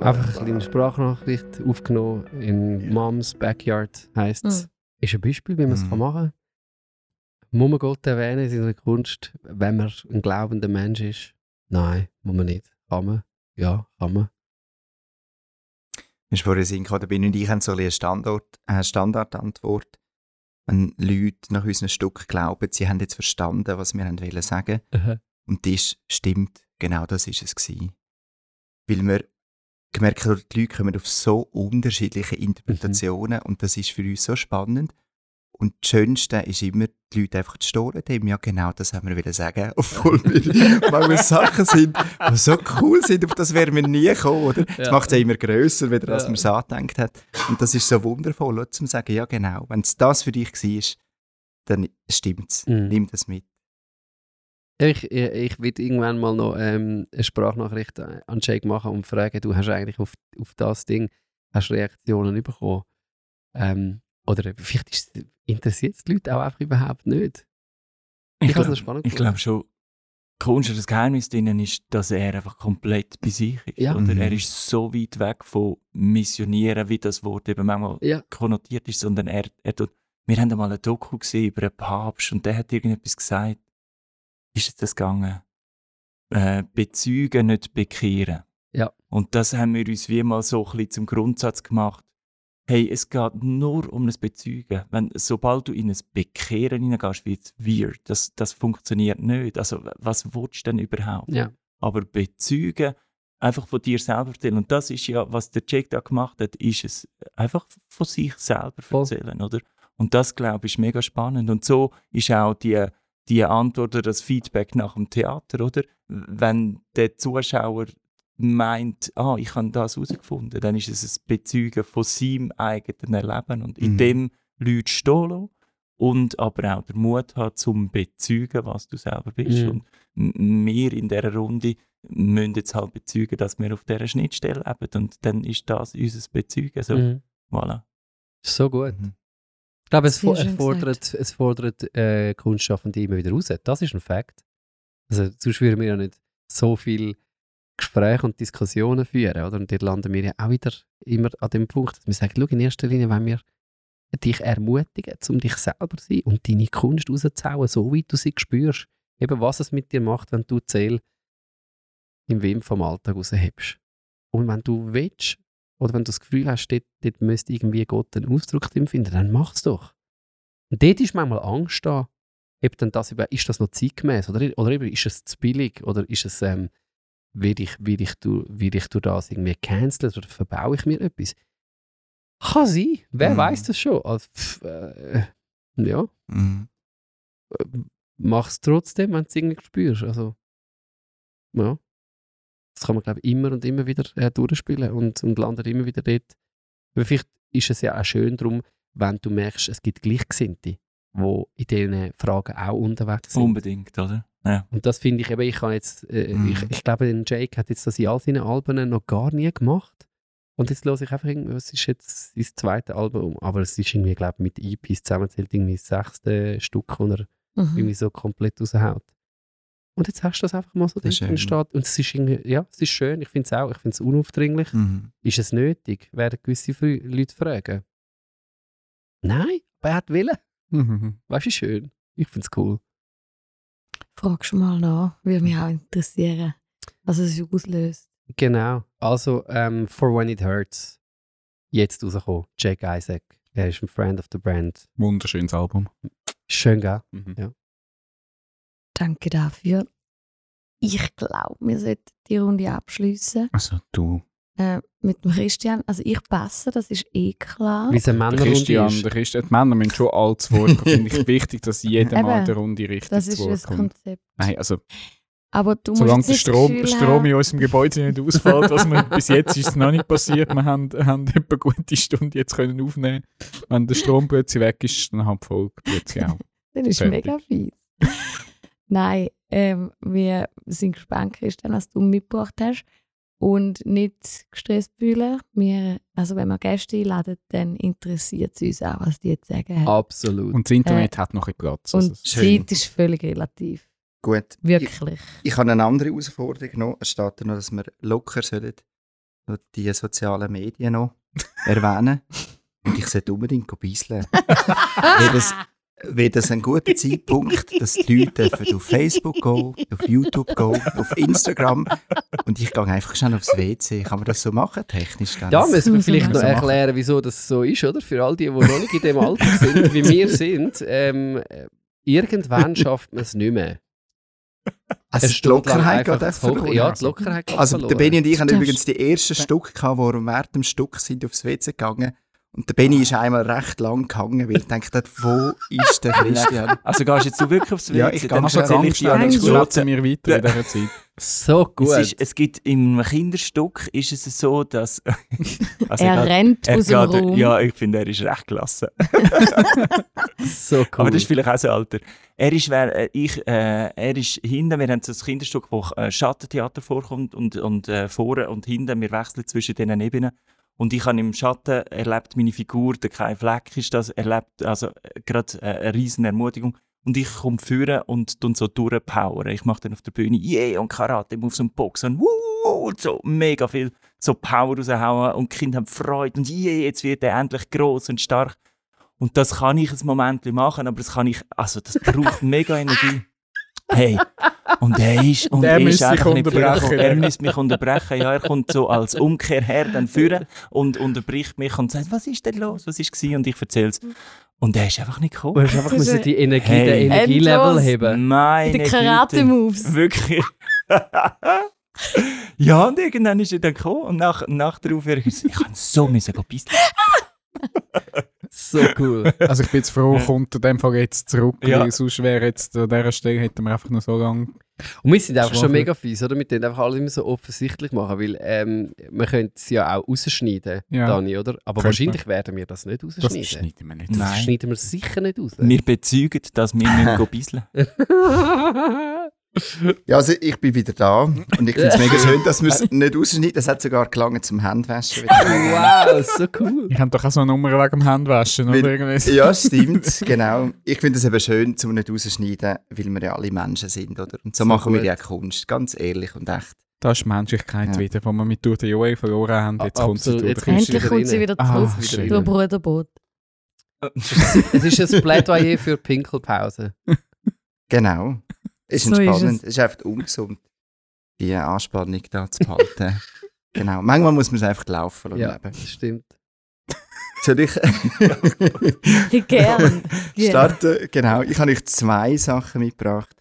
Einfach eine kleine Sprachnachricht aufgenommen in Moms Backyard heisst es. Mhm. Ist ein Beispiel, wie man es Mhm. kann machen kann. Muss man Gott erwähnen in seiner Kunst, wenn man ein glaubender Mensch ist? Nein, muss man nicht. Kann man? Ja, kann man. Mir ist vorhin Sinn gekommen, Bin und ich haben so ein eine Standard, äh, Standardantwort. Wenn Leute nach unserem Stück glauben, sie haben jetzt verstanden, was wir haben wollen sagen Und das stimmt, genau das ist es gewesen. Weil wir gemerkt haben, die Leute kommen auf so unterschiedliche Interpretationen und das ist für uns so spannend. Und das Schönste ist immer, die Leute einfach zu stohlen haben. Ja, genau, das haben wir wollen sagen. Obwohl wir, weil wir Sachen sind, die so cool sind, auf das wären wir nie gekommen, oder? Das Ja. macht es ja immer grösser, wieder, als Ja. man es angedenkt hat. Und das ist so wundervoll, oder? zum sagen, ja, genau. Wenn es das für dich war, dann stimmt's. Mhm. Nimm das mit. Ich, ich, ich will irgendwann mal noch ähm, eine Sprachnachricht an Jake machen und fragen, du hast eigentlich auf, auf das Ding hast Reaktionen bekommen? Ähm, oder vielleicht ist, interessiert es die Leute auch einfach überhaupt nicht. Ich Ich hab's glaub- noch spannend Ich gefunden. glaube schon, Kunst das Geheimnis drinnen ist, dass er einfach komplett bei sich ist. Ja. Oder Mhm. er ist so weit weg von Missionieren, wie das Wort eben manchmal Ja. konnotiert ist, sondern er, er tut, wir haben einmal ein Doku gesehen über einen Papst und der hat irgendetwas gesagt. Ist es das gegangen? Äh, bezeugen, nicht bekehren. Ja. Und das haben wir uns wie mal so ein bisschen zum Grundsatz gemacht. Hey, es geht nur um das Bezeugen. Wenn, sobald du in ein Bekehren hineingehst, wird es weird. Das, das funktioniert nicht. Also, was willst du denn überhaupt? Ja. Aber bezeugen, einfach von dir selber erzählen. Und das ist ja, was der Jake da gemacht hat, ist es einfach von sich selber erzählen, oder? Und das, glaube ich, ist mega spannend. Und so ist auch die, die Antwort oder das Feedback nach dem Theater, oder? Wenn der Zuschauer meint, ah, ich habe das herausgefunden, dann ist es ein Bezeugen von seinem eigenen Erleben und in Mhm. dem Leute stehen lassen und aber auch der Mut hat zum Bezeugen, was du selber bist. Mhm. Und wir in dieser Runde müssen jetzt halt bezeugen, dass wir auf dieser Schnittstelle leben und dann ist das unser Bezeugen. So, Mhm. voilà. So gut. Mhm. Ich glaube, es, Sehr fo- es fordert, es fordert äh, Kunstschaffende immer wieder raus. Das ist ein Fakt. Also, sonst würden wir ja nicht so viel Gespräche und Diskussionen führen. Oder? Und dort landen wir ja auch wieder immer an dem Punkt, dass wir sagen, schau, in erster Linie wollen wir dich ermutigen, um dich selber zu sein und deine Kunst rauszuhauen, so wie du sie spürst. Eben, was es mit dir macht, wenn du Seele im Wind vom Alltag raushebst. Und wenn du willst, oder wenn du das Gefühl hast, dort, dort müsste irgendwie Gott einen Ausdruck drin finden, dann mach's doch. Und dort ist manchmal Angst da, ob dann das, ist das noch zeitgemäß oder, oder eben, ist es zu billig oder ist es, ähm, will ich, will ich, durch, will ich durch das irgendwie canceln oder verbaue ich mir etwas? Kann sein, wer Mhm. weiß das schon. Also, pff, äh, ja, Mhm. äh, mach's trotzdem, wenn du es irgendwie spürst. Also, ja. Das kann man, glaube ich, immer und immer wieder äh, durchspielen und, und landet immer wieder dort. Aber vielleicht ist es ja auch schön darum, wenn du merkst, es gibt Gleichgesinnte, die in diesen Fragen auch unterwegs sind. Unbedingt, oder? Ja. Und das finde ich eben, ich kann jetzt, äh, Mhm. ich, ich glaube, den Jake hat jetzt das in all seinen Alben noch gar nie gemacht. Und jetzt höre ich einfach irgendwie, was ist jetzt sein zweites Album, aber es ist irgendwie, glaube ich, mit EPs zusammenzählt irgendwie das sechste Stück, wo er Mhm. irgendwie so komplett raushaut. Und jetzt hast du das einfach mal so drin steht. Und es ist irgendwie, ja, es ist schön, ich finde es auch, ich finde es unaufdringlich. Mhm. Ist es nötig? Werden gewisse Leute fragen. Nein, aber er hat Willen. Mhm. Weißt du, ist schön. Ich finde es cool. Fragst du mal nach, würde mich auch interessieren, was es auslöst. Genau. Also, ähm, For When It Hurts, jetzt rausgekommen. Jake Isaac. Er ist ein Friend of the Brand. Wunderschönes Album. Schön, gell? Mhm. Danke dafür. Ich glaube, wir sollten die Runde abschließen Also du. Äh, mit dem Christian. Also ich passe, das ist eh klar. Wie es Männerrunde Christian, ist. der Christian, die Männer müssen schon alt zu Wort kommen. Finde ich wichtig, dass jeder mal in Eben. der Runde richtig Das zu ist Wort das kommt. Konzept. Nein, also Aber du solange musst der Strom, Strom in unserem Gebäude nicht ausfällt, was wir, bis jetzt ist es noch nicht passiert. Wir haben, haben etwa eine gute Stunde jetzt können aufnehmen. Wenn der Strom plötzlich weg ist, dann haben die Folge plötzlich auch. Das ist Fertig. mega fies. Nein, ähm, wir sind gespannt, Christian, was du mitgebracht hast. Und nicht gestresst fühlen. Wir, also wenn wir Gäste einladen, dann interessiert es uns auch, was die zu sagen haben. Absolut. Und das Internet hat noch ein bisschen Platz. Also, Und schön. Zeit ist völlig relativ. Gut. Wirklich. Ich, ich habe eine andere Herausforderung noch. Es steht da noch, dass wir locker sollen noch die sozialen Medien noch erwähnen. Und ich sollte unbedingt beiseln. Wäre das, wäre das ein guter Zeitpunkt, dass die Leute dürfen auf Facebook gehen, auf YouTube gehen, auf Instagram und ich gehe einfach schnell aufs WC. Kann man das so machen, technisch? Dann? Ja, müssen wir vielleicht noch erklären, wieso das so ist, oder? Für all die, die noch nicht in dem Alter sind, wie wir sind. Ähm, äh, irgendwann schafft man es nicht mehr. also die Lockerheit geht einfach verloren. Ja, die Lockerheit geht Also der Benny und ich haben übrigens die ersten Stück gehabt, die während dem Stück sind aufs WC gegangen Und der Benny ist einmal recht lang gehangen, weil ich dachte, wo ist der Christian? Also gehst jetzt du wirklich aufs WC? Ja, ich Dann gehe Also erzähle ich dir Danke. schwätzen wir weiter in dieser Zeit. So gut. Es, ist, es gibt im Kinderstück ist es so, dass also Er geht- rennt er aus dem Raum. Ja, ich finde, er ist recht klasse. so cool. Aber das ist vielleicht auch so Alter. Er ist, wer, äh, ich, äh, er ist hinten, wir haben so ein Kinderstück, wo äh, Schattentheater vorkommt und, und äh, vorne und hinten, wir wechseln zwischen diesen Ebenen. Und ich habe im Schatten erlebt, meine Figur, der kein Fleck ist das, erlebt, also äh, gerade äh, eine riesen Ermutigung. Und ich komme führen und so durchpowern. Ich mache dann auf der Bühne yeah und Karate, Moves und Boxen und wuh und so mega viel so Power raushauen und die Kinder haben Freude und yeah, jetzt wird er endlich groß und stark. Und das kann ich ein Moment machen, aber das kann ich, also das braucht mega Energie. Hey, und er ist, und er er ist einfach nicht unterbrechen. vorgekommen. Er müsste mich unterbrechen. Ja, er kommt so als Umkehrherr dann führen und unterbricht mich und sagt, was ist denn los, was ist gewesen? Und ich erzähle es. Und er ist einfach nicht Du gekommen. hast einfach müssen die Energie, Hey. den Energielevel heben. Meine Die. Karate-Moves. Wirklich. ja, und irgendwann ist er dann gekommen und nach, nach der Aufhörung ist er, ich kann so müssen gehen pissen. So cool. Also ich bin jetzt froh, kommt in dem Fall jetzt zurück, Ja. weil sonst wäre jetzt an dieser Stelle, hätten wir einfach noch so lange... Und wir sind einfach schon mega fies, oder? Wir können einfach alles immer so offensichtlich machen, weil ähm, wir können es ja auch rausschneiden, Ja. Dani, oder? Aber Könnte wahrscheinlich werden wir das nicht Das rausschneiden. schneiden wir nicht. Das Nein. schneiden wir sicher nicht raus. Wir bezeugen, dass wir nicht gehen bisseln. Ja, also ich bin wieder da und ich finde es mega schön, dass wir es nicht rausschneiden. Es hat sogar gelangt zum Handwaschen. wow, so cool. Ich habe doch auch so eine Nummer wegen dem Handwaschen, oder? Weil- Irgendwie. Ja, stimmt, genau. Ich finde es eben schön, zum nicht rausschneiden, weil wir ja alle Menschen sind, oder? Und so, So machen wir gut. ja Kunst, ganz ehrlich und echt. Das ist Menschlichkeit Ja. wieder, die wir mit durch die verloren haben. Jetzt Ah, kommt sie. Jetzt Endlich kommt sie wieder Ah, zurück. schön. Du Bruderboot. Es ist ein Plädoyer für Pinkelpause. Genau. Ist So ist entspannend. es. es ist einfach ungesund, die Anspannung da zu behalten. genau. Manchmal muss man es einfach laufen und Ja, das stimmt. Soll ich Gern. Starten? Genau. Ich habe euch zwei Sachen mitgebracht,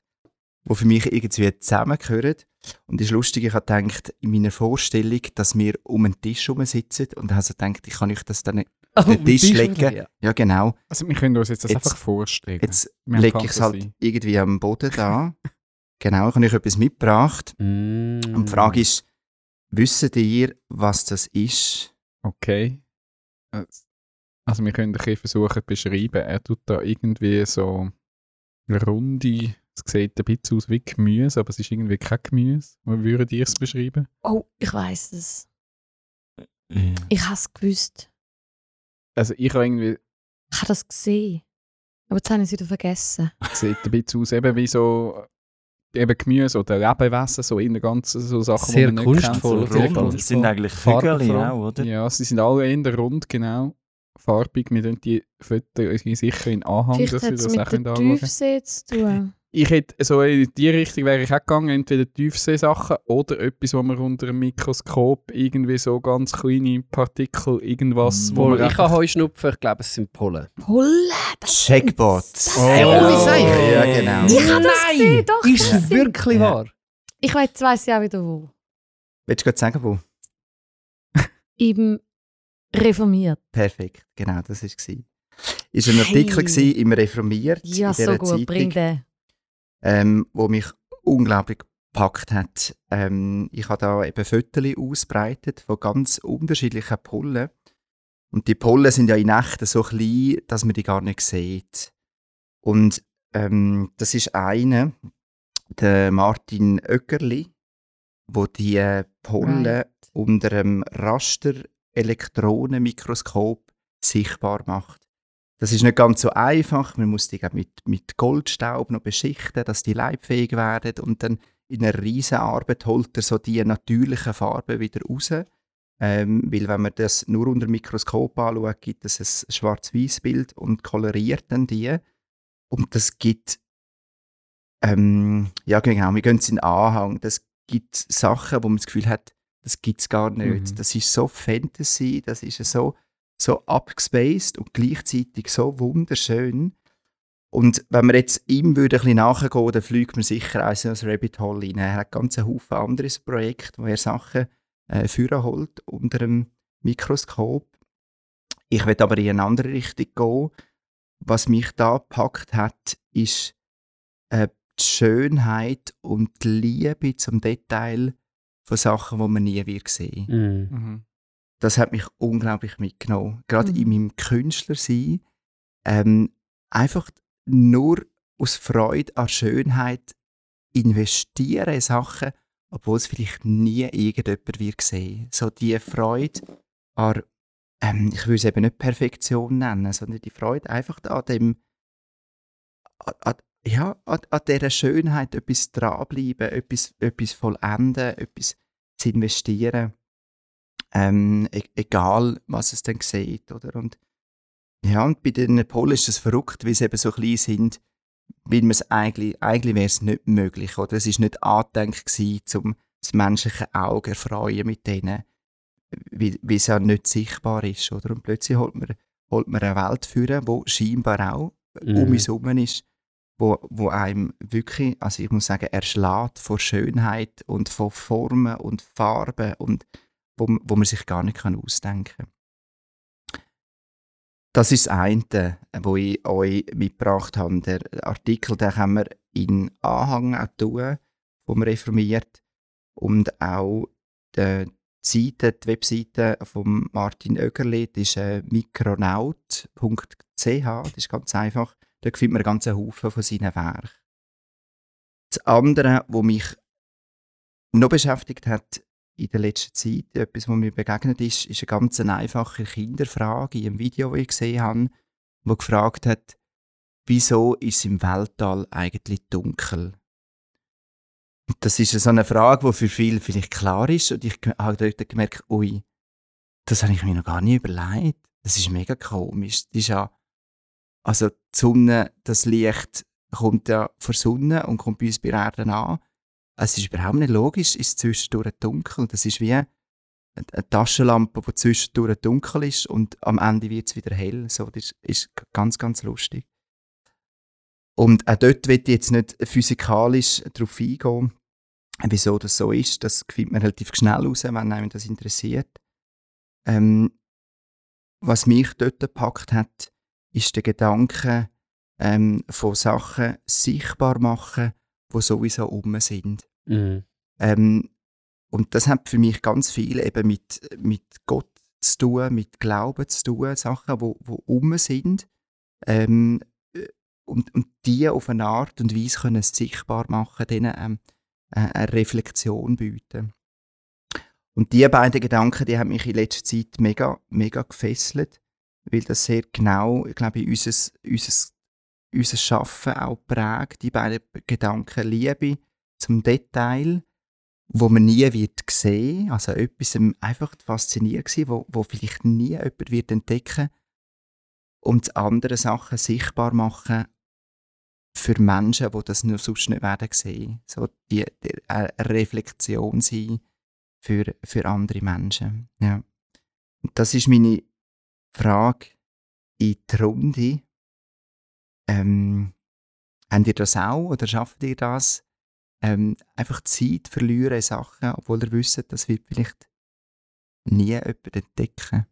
die für mich irgendwie zusammengehören. Und es ist lustig, ich habe gedacht, in meiner Vorstellung, dass wir um einen Tisch herum sitzen und habe so gedacht, ich kann euch das dann auf den Tisch legen. Ja. Ja, genau. Also wir können uns jetzt das Jetzt- einfach vorstellen. Jetzt lege ich es halt irgendwie am Boden da. genau, ich habe euch etwas mitgebracht. Mm. Und die Frage ist, wisst ihr, was das ist? Okay. Also wir können ein bisschen versuchen zu beschreiben. Er tut da irgendwie so runde, es sieht ein bisschen aus wie Gemüse, aber es ist irgendwie kein Gemüse. Wie würdet ihr es beschreiben? Oh, ich weiß es. Ja. Ich habe es gewusst. Also ich habe irgendwie, Ich habe das gesehen. Aber jetzt habe ich es wieder vergessen. es sieht ein bisschen aus eben wie so eben Gemüse oder Lebewesen, so in der ganzen so Sachen, Sehr die man nicht kunstvoll, kennt. sehr Sehr kunstvoll. Das sind eigentlich. Vögel auch, oder? Ja, sie sind alle eher rund, genau. Farbig. Wir tun die Fotos irgendwie sicher in Anhang, Vielleicht dass hat wir das mit auch der anschauen Tiefsee zu tun. Ich hätte so in die Richtung wäre ich auch gegangen, entweder Tiefseesachen oder etwas, wo man unter einem Mikroskop irgendwie so ganz kleine Partikel, irgendwas, wo Wohl, man ich kann Heuschnupfen, ich glaube, es sind Pollen. Pollen! das- Checkbot. Das- Oh. Ja, genau. Ich habe das gesehen, doch. Ist das es wirklich Ja. wahr? Ich weiß, jetzt weiss auch wieder wo. Willst du gerade sagen, wo? Im Reformiert. Perfekt, genau, das war es. Ist ein Hey. Artikel gewesen im Reformiert Ja, in so gut. Bring Zeitung, den. Ähm, wo mich unglaublich gepackt hat. Ähm, ich habe da eben Fotos ausbreitet von ganz unterschiedlichen Pollen. Und die Pollen sind ja in Nächten so klein, dass man die gar nicht sieht. Und ähm, das ist eine, der Martin Oeckerli, wo die äh, Pollen Right. unter einem Raster-Elektronenmikroskop sichtbar macht. Das ist nicht ganz so einfach. Man muss die mit, mit Goldstaub noch beschichten, dass die leibfähig werden. Und dann in einer riesen Arbeit holt er so die natürlichen Farben wieder raus. Ähm, weil wenn man das nur unter dem Mikroskop anschaut, gibt es ein schwarz-weiß Bild und koloriert dann die. Und das gibt, ähm, ja genau, wir gehen es in den Anhang. Das gibt Sachen, wo man das Gefühl hat, das gibt es gar nicht. Mhm. Das ist so Fantasy, das ist so, so abgespaced und gleichzeitig so wunderschön. Und wenn wir jetzt ihm würde ein bisschen nachgehen, dann fliegt man sicher auch so ein Rabbit Hole rein. Er hat ganz einen Haufen anderes Projekt, wo er Sachen äh, führen holt unter dem Mikroskop. ich will aber in eine andere Richtung gehen. Was mich da gepackt hat, ist äh, die Schönheit und die Liebe zum Detail von Sachen, die man nie wird sehen. Mhm. Mhm. Das hat mich unglaublich mitgenommen. Gerade Mhm. in meinem Künstlersein. Ähm, einfach nur aus Freude an Schönheit investieren in Sachen, obwohl es vielleicht nie irgendjemand wird sehen. So die Freude an, ähm, ich würde es eben nicht Perfektion nennen, sondern die Freude einfach an dem, an, an, ja, an, an dieser Schönheit etwas dranbleiben, etwas, etwas vollenden, etwas zu investieren. Ähm, e egal, was es dann sieht, oder? Und ja, und bei den Polen ist es verrückt, weil sie eben so klein sind, weil man es eigentlich, eigentlich wäre es nicht möglich, oder? Es ist nicht angedenkt gewesen, um das menschliche Auge erfreuen mit denen, weil, weil es ja nicht sichtbar ist, oder? Und plötzlich holt man, holt man eine Welt führen, wo scheinbar auch Mhm. um uns herum ist, wo, wo einem wirklich, also ich muss sagen, erschlägt vor Schönheit und von Formen und Farben und wo, wo man sich gar nicht ausdenken kann. Das ist das eine, wo ich euch mitgebracht habe. Der Artikel, den können wir in Anhang auch tun, vom Reformiert und auch die Seite, die Webseite von Martin Oegerli, das ist äh, mikronaut.ch, das ist ganz einfach. Dort findet man einen ganzen Haufen von seinen Werken. Das andere, was mich noch beschäftigt hat in der letzten Zeit, etwas, was mir begegnet ist, ist eine ganz einfache Kinderfrage in einem Video, das ich gesehen habe, wo gefragt hat, wieso ist es im Weltall eigentlich dunkel? Und Das ist so eine Frage, die für viele vielleicht klar ist und ich habe dort gemerkt, ui, das habe ich mir noch gar nicht überlegt. Das ist mega komisch. Das ist ja, also die Sonne, das Licht kommt ja von der Sonne und kommt bei uns bei der Erde an. Es ist überhaupt nicht logisch, ist zwischendurch dunkel. Das ist wie eine Taschenlampe, die zwischendurch dunkel ist und am Ende wird es wieder hell. So, das ist- ganz, ganz lustig. Und auch dort wird jetzt nicht physikalisch darauf eingehen, wieso das so ist. Das findet man relativ schnell raus, wenn einem das interessiert. Ähm, was mich dort gepackt hat, ist der Gedanke ähm, von Sachen sichtbar machen, die sowieso um sind. Mhm. Ähm, und das hat für mich ganz viel eben mit, mit Gott zu tun, mit Glauben zu tun, Sachen, wo, wo um sind. Ähm, äh, und, und die auf eine Art und Weise können sichtbar machen, denen ähm, äh, eine Reflexion bieten. Und die beiden Gedanken, die haben mich in letzter Zeit mega, mega gefesselt, weil das sehr genau, ich glaube, unser, unser, unser Schaffen auch prägt. Die beiden Gedanken Liebe zum Detail, wo man nie wird sehen, also etwas einfach fasziniert gewesen, wo, wo vielleicht nie jemand wird entdecken und andere Sachen sichtbar machen für Menschen, die das nur sonst nicht werden sehen. So die, die eine Reflexion sein für, für andere Menschen. Ja. Das ist meine Frage in die Runde. Ähm, habt ihr das auch oder schafft ihr das? ähm, einfach Zeit verlieren in Sachen, obwohl ihr wisst, das wird vielleicht nie jemand entdecken.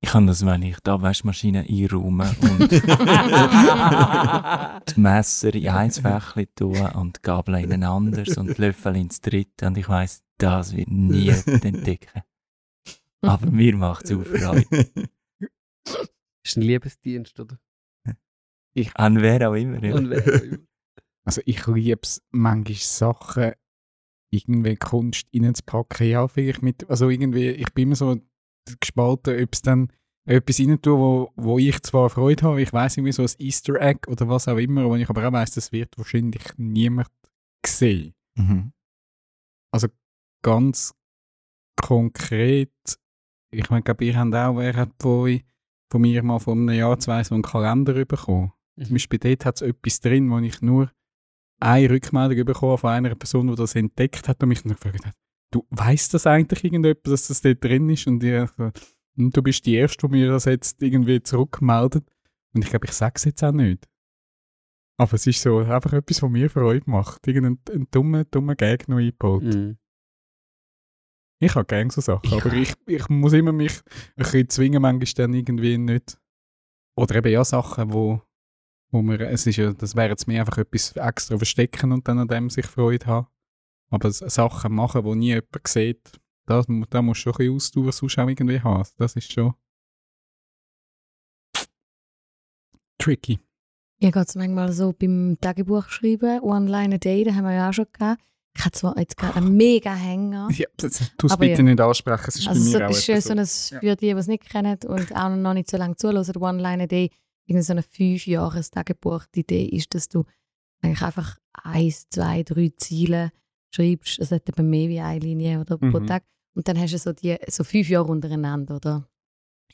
Ich kann das, wenn ich da Waschmaschine einräume und die Messer in ein Fächchen tun und die Gabel in ein anderes und die Löffel ins dritte und ich weiss, das wird nie jemand entdecken. Aber mir macht es auch Freude. Ist ein Liebesdienst, oder? Ich, an wer auch immer. Ja. Und wer auch immer. Also ich liebe es, manchmal Sachen irgendwie Kunst reinzupacken. Ja, vielleicht mit, also irgendwie, ich bin immer so gespalten, ob es dann etwas rein tue, wo, wo ich zwar Freude habe, ich weiß irgendwie so ein Easter Egg oder was auch immer, wo ich aber auch weiss, das wird wahrscheinlich niemand sehen. Mhm. Also ganz konkret, ich meine, glaube, ihr habt auch, wer hat von, von mir mal vor einem Jahr, zwei so einen Kalender bekommen. Zum Beispiel dort hat es etwas drin, wo ich nur eine Rückmeldung bekommen von einer Person, die das entdeckt hat und mich dann gefragt hat, du weißt das eigentlich irgendjemand, dass das dort drin ist? Und ich so, «Hm, du bist die Erste, die mir das jetzt irgendwie zurückmeldet. Und ich glaube, ich sage es jetzt auch nicht. Aber es ist so einfach etwas, was mir Freude macht. Irgendein ein dummer, dummer Gag noch eingebaut. Mhm. Ich habe gerne so Sachen, Ich aber ich, ich muss immer mich ein bisschen zwingen, manchmal dann irgendwie nicht. Oder eben ja Sachen, wo, wo man, es ist ja, das wäre jetzt mir einfach etwas extra verstecken und dann an dem sich Freude haben. Aber Sachen machen, die nie jemand sieht, da, mu- da musst du schon ein bisschen Ausdauer sonst auch irgendwie haben. Das ist schon tricky. Mir geht es manchmal so beim Tagebuch schreiben, One Line a Day, da haben wir ja auch schon gehabt. Ich habe zwar jetzt gerade einen mega Hänger. Ja, das, tu es bitte ja. nicht ansprechen, es ist Also bei so, mir auch ist schön, etwas so ein, für die, die es nicht kennen und auch noch nicht so lange zuhören, One Line a Day, irgendwie so ein fünf Jahres Tagebuch. Die Idee ist, dass du eigentlich einfach eins, zwei, drei Ziele schreibst. Es hat eben mehr wie eine Linie oder pro Mhm. Tag. Und dann hast du so, die, so fünf Jahre untereinander oder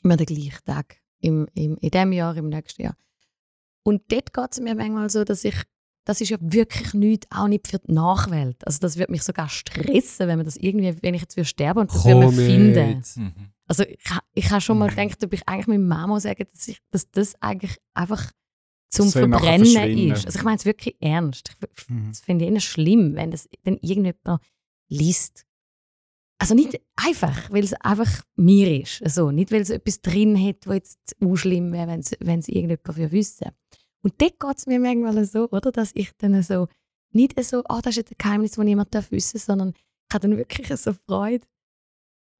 immer den gleichen Tag. Im, im, in diesem Jahr, im nächsten Jahr. Und dort geht es mir manchmal so, dass ich, das ist ja wirklich nichts, auch nicht für die Nachwelt. Also das würde mich sogar stressen, wenn man das irgendwie, wenn ich jetzt würde sterben und das würde man finden. Also ich, ich habe schon mal gedacht, ob ich eigentlich meiner Mama sagen, dass, ich, dass das eigentlich einfach zum soll Verbrennen ist. Also ich meine es wirklich ernst. Ich, Mhm. das finde ich eher schlimm, wenn das wenn irgendjemand liest. Also nicht einfach, weil es einfach mir ist. Also nicht, weil es etwas drin hat, was jetzt auch schlimm wäre, wenn es wenn es irgendjemand für wissen. Und dort geht es mir manchmal so, oder, dass ich dann so, nicht so, ah, das ist jetzt ein Geheimnis, das niemand darf wissen, sondern ich habe dann wirklich so Freude,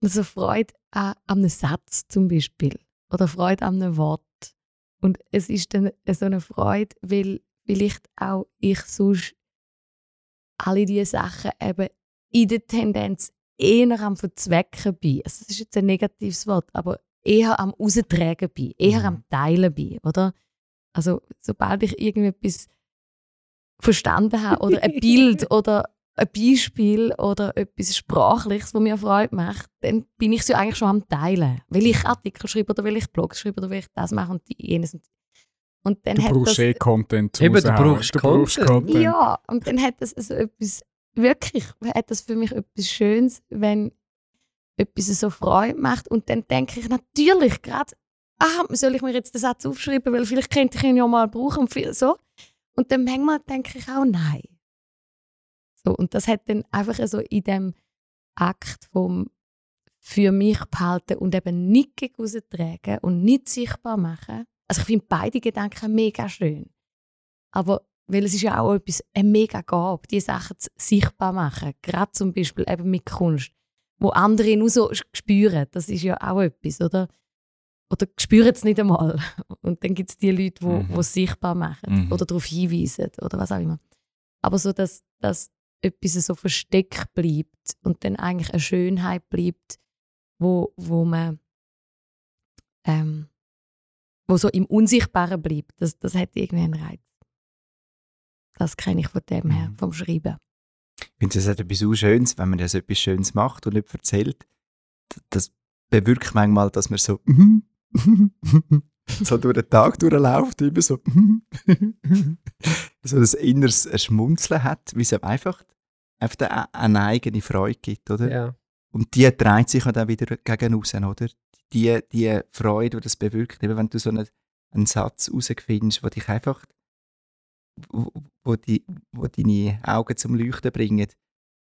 so Freude an, an einem Satz zum Beispiel oder Freude an einem Wort. Und es ist dann so eine Freude, weil vielleicht auch ich sonst alle diese Sachen eben in der Tendenz eher am Verzwecken bin. Also das ist jetzt ein negatives Wort, aber eher am Austragen bin, eher Mhm. am Teilen bin, oder? Also sobald ich irgendetwas verstanden habe oder ein Bild oder ein Beispiel oder etwas Sprachliches, das mir Freude macht, dann bin ich so eigentlich schon am Teilen. Weil ich Artikel schreibe oder weil ich Blogs schreibe oder weil ich das mache und die, jenes. Und, und dann Du hat brauchst das, eh Content Eben, du brauchst du brauchst Content. Content. Ja, und dann hat das so etwas, wirklich, hat das für mich etwas Schönes, wenn etwas so Freude macht. Und dann denke ich natürlich gerade, ah, soll ich mir jetzt den Satz aufschreiben, weil vielleicht könnte ich ihn ja mal brauchen. Und viel- so. Und dann manchmal denke ich auch, nein. So, und das hat dann einfach so in dem Akt vom für mich behalten und eben nicht gegen raustragen und nicht sichtbar machen. Also ich finde beide Gedanken mega schön. Aber weil es ist ja auch etwas, eine mega Gabe, die Sachen zu- sichtbar machen. Gerade zum Beispiel eben mit Kunst, wo andere nur so spüren. Das ist ja auch etwas, oder? Oder spüren es nicht einmal. Und dann gibt es die Leute, die Mhm. wo es sichtbar machen Mhm. oder darauf hinweisen oder was auch immer. Aber so, dass, dass etwas so versteckt bleibt und dann eigentlich eine Schönheit bleibt, wo, wo man ähm, wo so im Unsichtbaren bleibt, das, das hat irgendwie einen Reiz. Das kenne ich von dem her, Mhm. vom Schreiben. Ich finde, es hat etwas so Schönes, wenn man das etwas Schönes macht und nicht erzählt. Das bewirkt manchmal, dass man so so durch den Tag durchläuft, immer so so ein inneres Schmunzeln hat, wie es einfach, einfach eine- eine eigene Freude gibt, oder? Ja. Und die dreht sich dann wieder gegen außen, oder? Die, die Freude, die das bewirkt, eben wenn du so einen, einen Satz herausfindest, der dich einfach, wo, wo, die, wo deine Augen zum Leuchten bringen,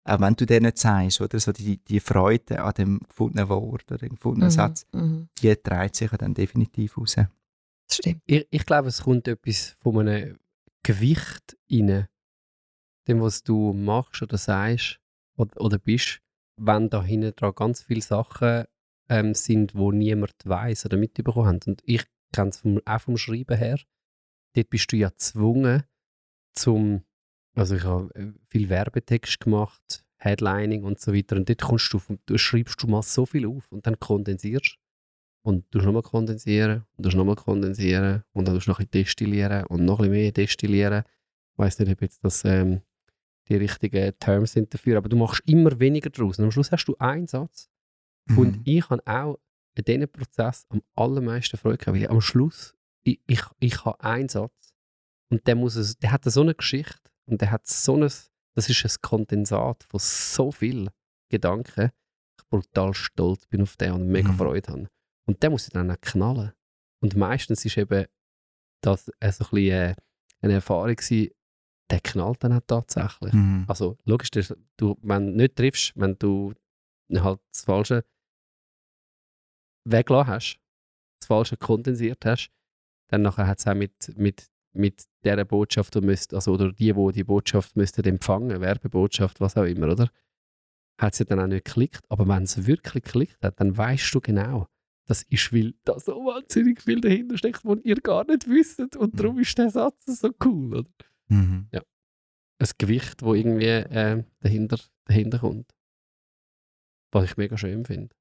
auch wenn du denen zeigst, oder? So die, die Freude an dem gefundenen Wort oder dem gefundenen Satz, Mhm. die dreht sich dann definitiv raus. Das stimmt. Ich, ich glaube, es kommt etwas von einem Gewicht rein, dem, was du machst oder sagst oder, oder bist, wenn da hinten dran ganz viele Sachen ähm, sind, wo niemand weiß oder mitbekommen hat. Und ich kenne es auch vom Schreiben her. Dort bist du ja gezwungen, zum, also ich habe äh, viel Werbetext gemacht, Headlining und so weiter. Und dort kommst du, du schreibst du mal so viel auf und dann kondensierst und du nochmal kondensieren und du nochmal kondensieren und dann du noch ein bisschen destillieren und noch ein bisschen mehr destillieren. Ich weiß nicht, ob jetzt das ähm, die richtigen Terms sind dafür, aber du machst immer weniger draus. Und am Schluss hast du einen Satz. Und Mhm. ich habe auch in diesem Prozess am allermeisten Freude gehabt, weil am Schluss, ich, ich, ich habe einen Satz und der, muss es, der hat so eine Geschichte und der hat so ein, das ist ein Kondensat von so vielen Gedanken, ich brutal stolz bin auf den und mega Mhm. Freude habe. Und der muss ich dann auch knallen. Und meistens ist eben das äh, so ein bisschen, äh, eine Erfahrung gewesen, der knallt dann auch tatsächlich. Mhm. Also logisch, du, wenn du nicht triffst, wenn du halt das Falsche weggelassen hast, das Falsche kondensiert hast, dann nachher hat es auch mit, mit, mit dieser Botschaft, müsst, also, oder die, die die Botschaft müssten empfangen, Werbebotschaft, was auch immer, oder? Hat sie dann auch nicht geklickt. Aber wenn es wirklich geklickt hat, dann weißt du genau, das ist, weil da so wahnsinnig viel dahinter steckt, was ihr gar nicht wisst. Und darum ist der Satz so cool, oder? Mhm. ein Gewicht, wo irgendwie äh, dahinter, dahinter kommt. Was ich mega schön finde.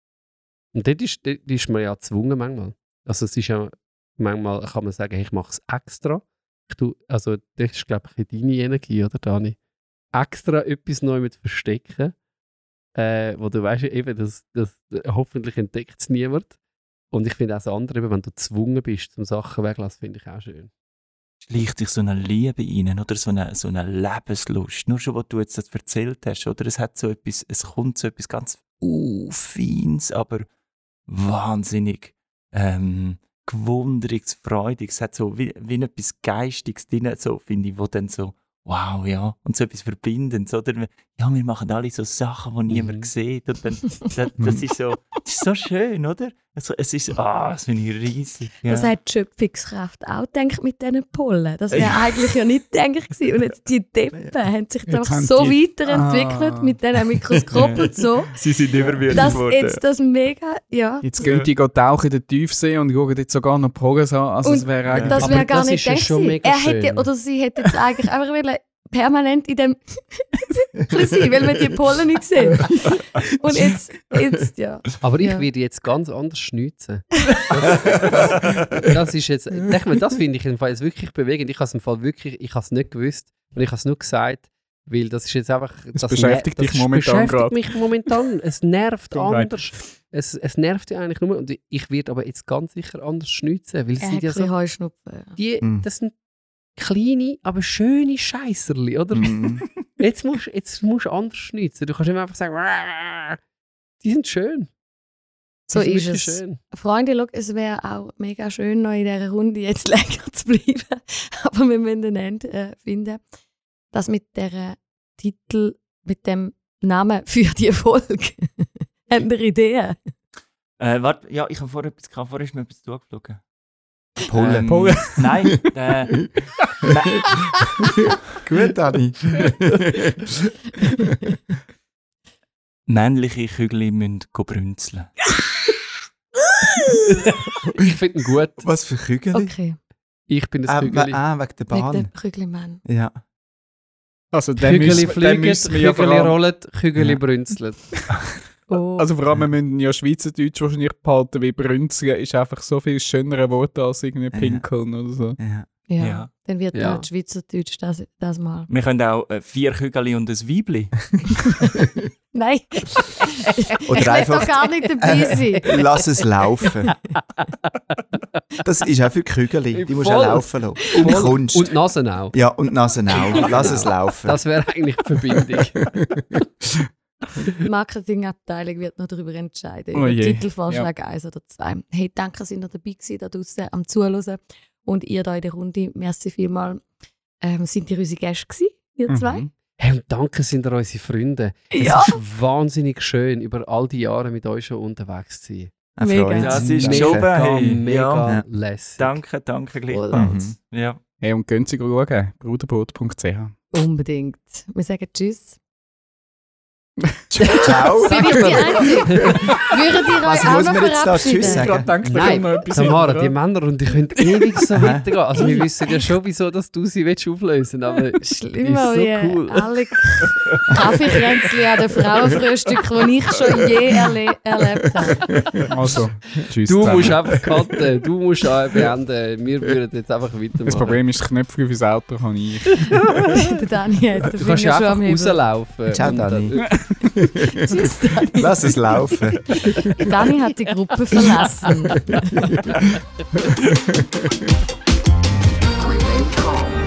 Und dort ist, dort ist man ja gezwungen manchmal. Also es ist ja, manchmal kann man sagen, hey, ich mache es extra. Ich tu, also das ist, glaube ich, deine Energie, oder Dani? Extra etwas neu mit verstecken, äh, wo du weißt, eben, das, das, hoffentlich entdeckt es niemand. Und ich finde auch das andere, wenn du gezwungen bist, zum Sachen weglassen, finde ich auch schön. Schleicht sich so eine Liebe rein oder so eine, so eine Lebenslust. Nur schon, was du jetzt das erzählt hast, oder? Es hat so etwas, es kommt so etwas ganz uh, Feins, aber wahnsinnig ähm, gewundriges, freudiges. Es hat so wie, wie etwas Geistiges drin, so, finde ich, wo dann so, wow, ja, und so etwas Verbindendes, oder? Ja, wir machen alle so Sachen, die niemand Mhm. sieht und dann, das, das ist so, das ist so schön, oder? Also, es ist, ah, das finde ich riesig. Ja. Das hat die Schöpfungskraft auch gedacht mit diesen Pollen. Das wäre eigentlich ja nicht gedacht gewesen. Und jetzt die Deppen haben sich Jetzt einfach haben so die- weiterentwickelt Ah. mit diesen Mikroskopen und so, Sie sind überwürdig dass geworden. jetzt das mega, ja, Jetzt gehen die tauchen in den Tiefsee und schauen jetzt sogar noch Pogas an. Also Und es wäre eigentlich... das Aber wäre gar das nicht ist schon gewesen. mega Er hätte, oder sie hätte jetzt eigentlich einfach wollen, permanent in dem sein, weil man die Pollen nicht sieht. Und jetzt, jetzt ja. Aber ich Ja. werde jetzt ganz anders schnitzen. Das, das ist jetzt, denk mal, das finde ich im Fall jetzt wirklich bewegend. Ich habe es im Fall wirklich, ich habe es nicht gewusst und ich habe es nur gesagt, weil das ist jetzt einfach. Es das beschäftigt dich das momentan beschäftigt gerade. mich momentan. Es nervt anders. Es, es nervt ja eigentlich nur. Und ich werde aber jetzt ganz sicher anders schnitzen, weil es sind hat ja so, Heuschnupfen. die, Mm. das sind kleine, aber schöne Scheisserli, oder? Mhm. Jetzt musst jetzt musst du anders schnitzen. Du kannst nicht mehr einfach sagen, "Wah." die sind schön. So ist wirklich es. Schön. Freunde, schau, es wäre auch mega schön, noch in dieser Runde jetzt länger zu bleiben. Aber wir müssen ein Ende äh, finden. Das mit der Titel, mit dem Namen für die Folge. Habt ihr Ideen? Äh, warte, ja, ich habe vorher etwas gehabt. Vorher ist mir etwas zugeflogen. Pollen. Ähm, Pollen. Nein, äh, nein. Gut, Dani. männliche Kügel müssen go brünzeln. Ich finde ihn gut. Was für Kügel? Okay, Ich bin das Ah, Kügeli. ah, wegen der wegen Bahn. dem Kügelmann. Ja. Also dann Kügeli fliegen, Kügeli rollen, Kügeli Ja. brünzeln. Oh. also vor allem, wir müssen ja Schweizerdeutsch wahrscheinlich behalten, wie brünzeln ist einfach so viel schönere Worte als irgendwie Ja. pinkeln oder so. ja. ja. Ja. dann wird Ja. halt Schweizerdeutsch das, das mal. Wir können auch äh, vier Kügel und ein Weibli. Nein, Oder ich will einfach- doch gar nicht dabei sein. Lass es laufen. Das ist auch für Kügel. Die musst du auch laufen lassen. Voll. Kunst. Und Nasen auch. ja, und die Nase auch. Lass es laufen. Das wäre eigentlich die Verbindung. Die Marketingabteilung wird noch darüber entscheiden, Oh über je. Titelvorschlag 1 oder 2. Hey, danke, dass ihr noch dabei gewesen, da draußen am Zuhören. Und ihr da in der Runde, merci vielmal. Ähm, sind ihr unsere Gäste gewesen, ihr zwei? Mhm. Hey, und danke sind ihr unsere Freunde. Es Ja. ist wahnsinnig schön, über all die Jahre mit euch schon unterwegs zu sein. Mega. Das ist Danke. schon Mega, hey. mega Ja. lässig. Danke, danke gleichfalls. Ja. Hey, und gehen Sie schauen, bruderboot.ch. Unbedingt. Wir sagen Tschüss. Ciao. Bin ich die Einzige? Würdet ihr euch auch noch da verabschieden? Tschüss sagen? Nein, Tamara, die Männer und die können ewig so weitergehen. Also wir wissen ja schon, wieso dass du sie willst auflösen aber Schlimmer ist so wie cool. alle Kaffeekränzchen an den Frauenfrühstück, die ich schon je erle erlebt habe. Also, tschüss Du musst einfach cutten, du musst äh, beenden. Wir würden jetzt einfach weitermachen. Das Problem ist, das Knöpfchen fürs Auto kann ich. Der Dani hat Du kannst ja schon einfach rauslaufen. Ciao, und Dani. Tschüss, Dani. Lass es laufen. Dani hat die Gruppe verlassen.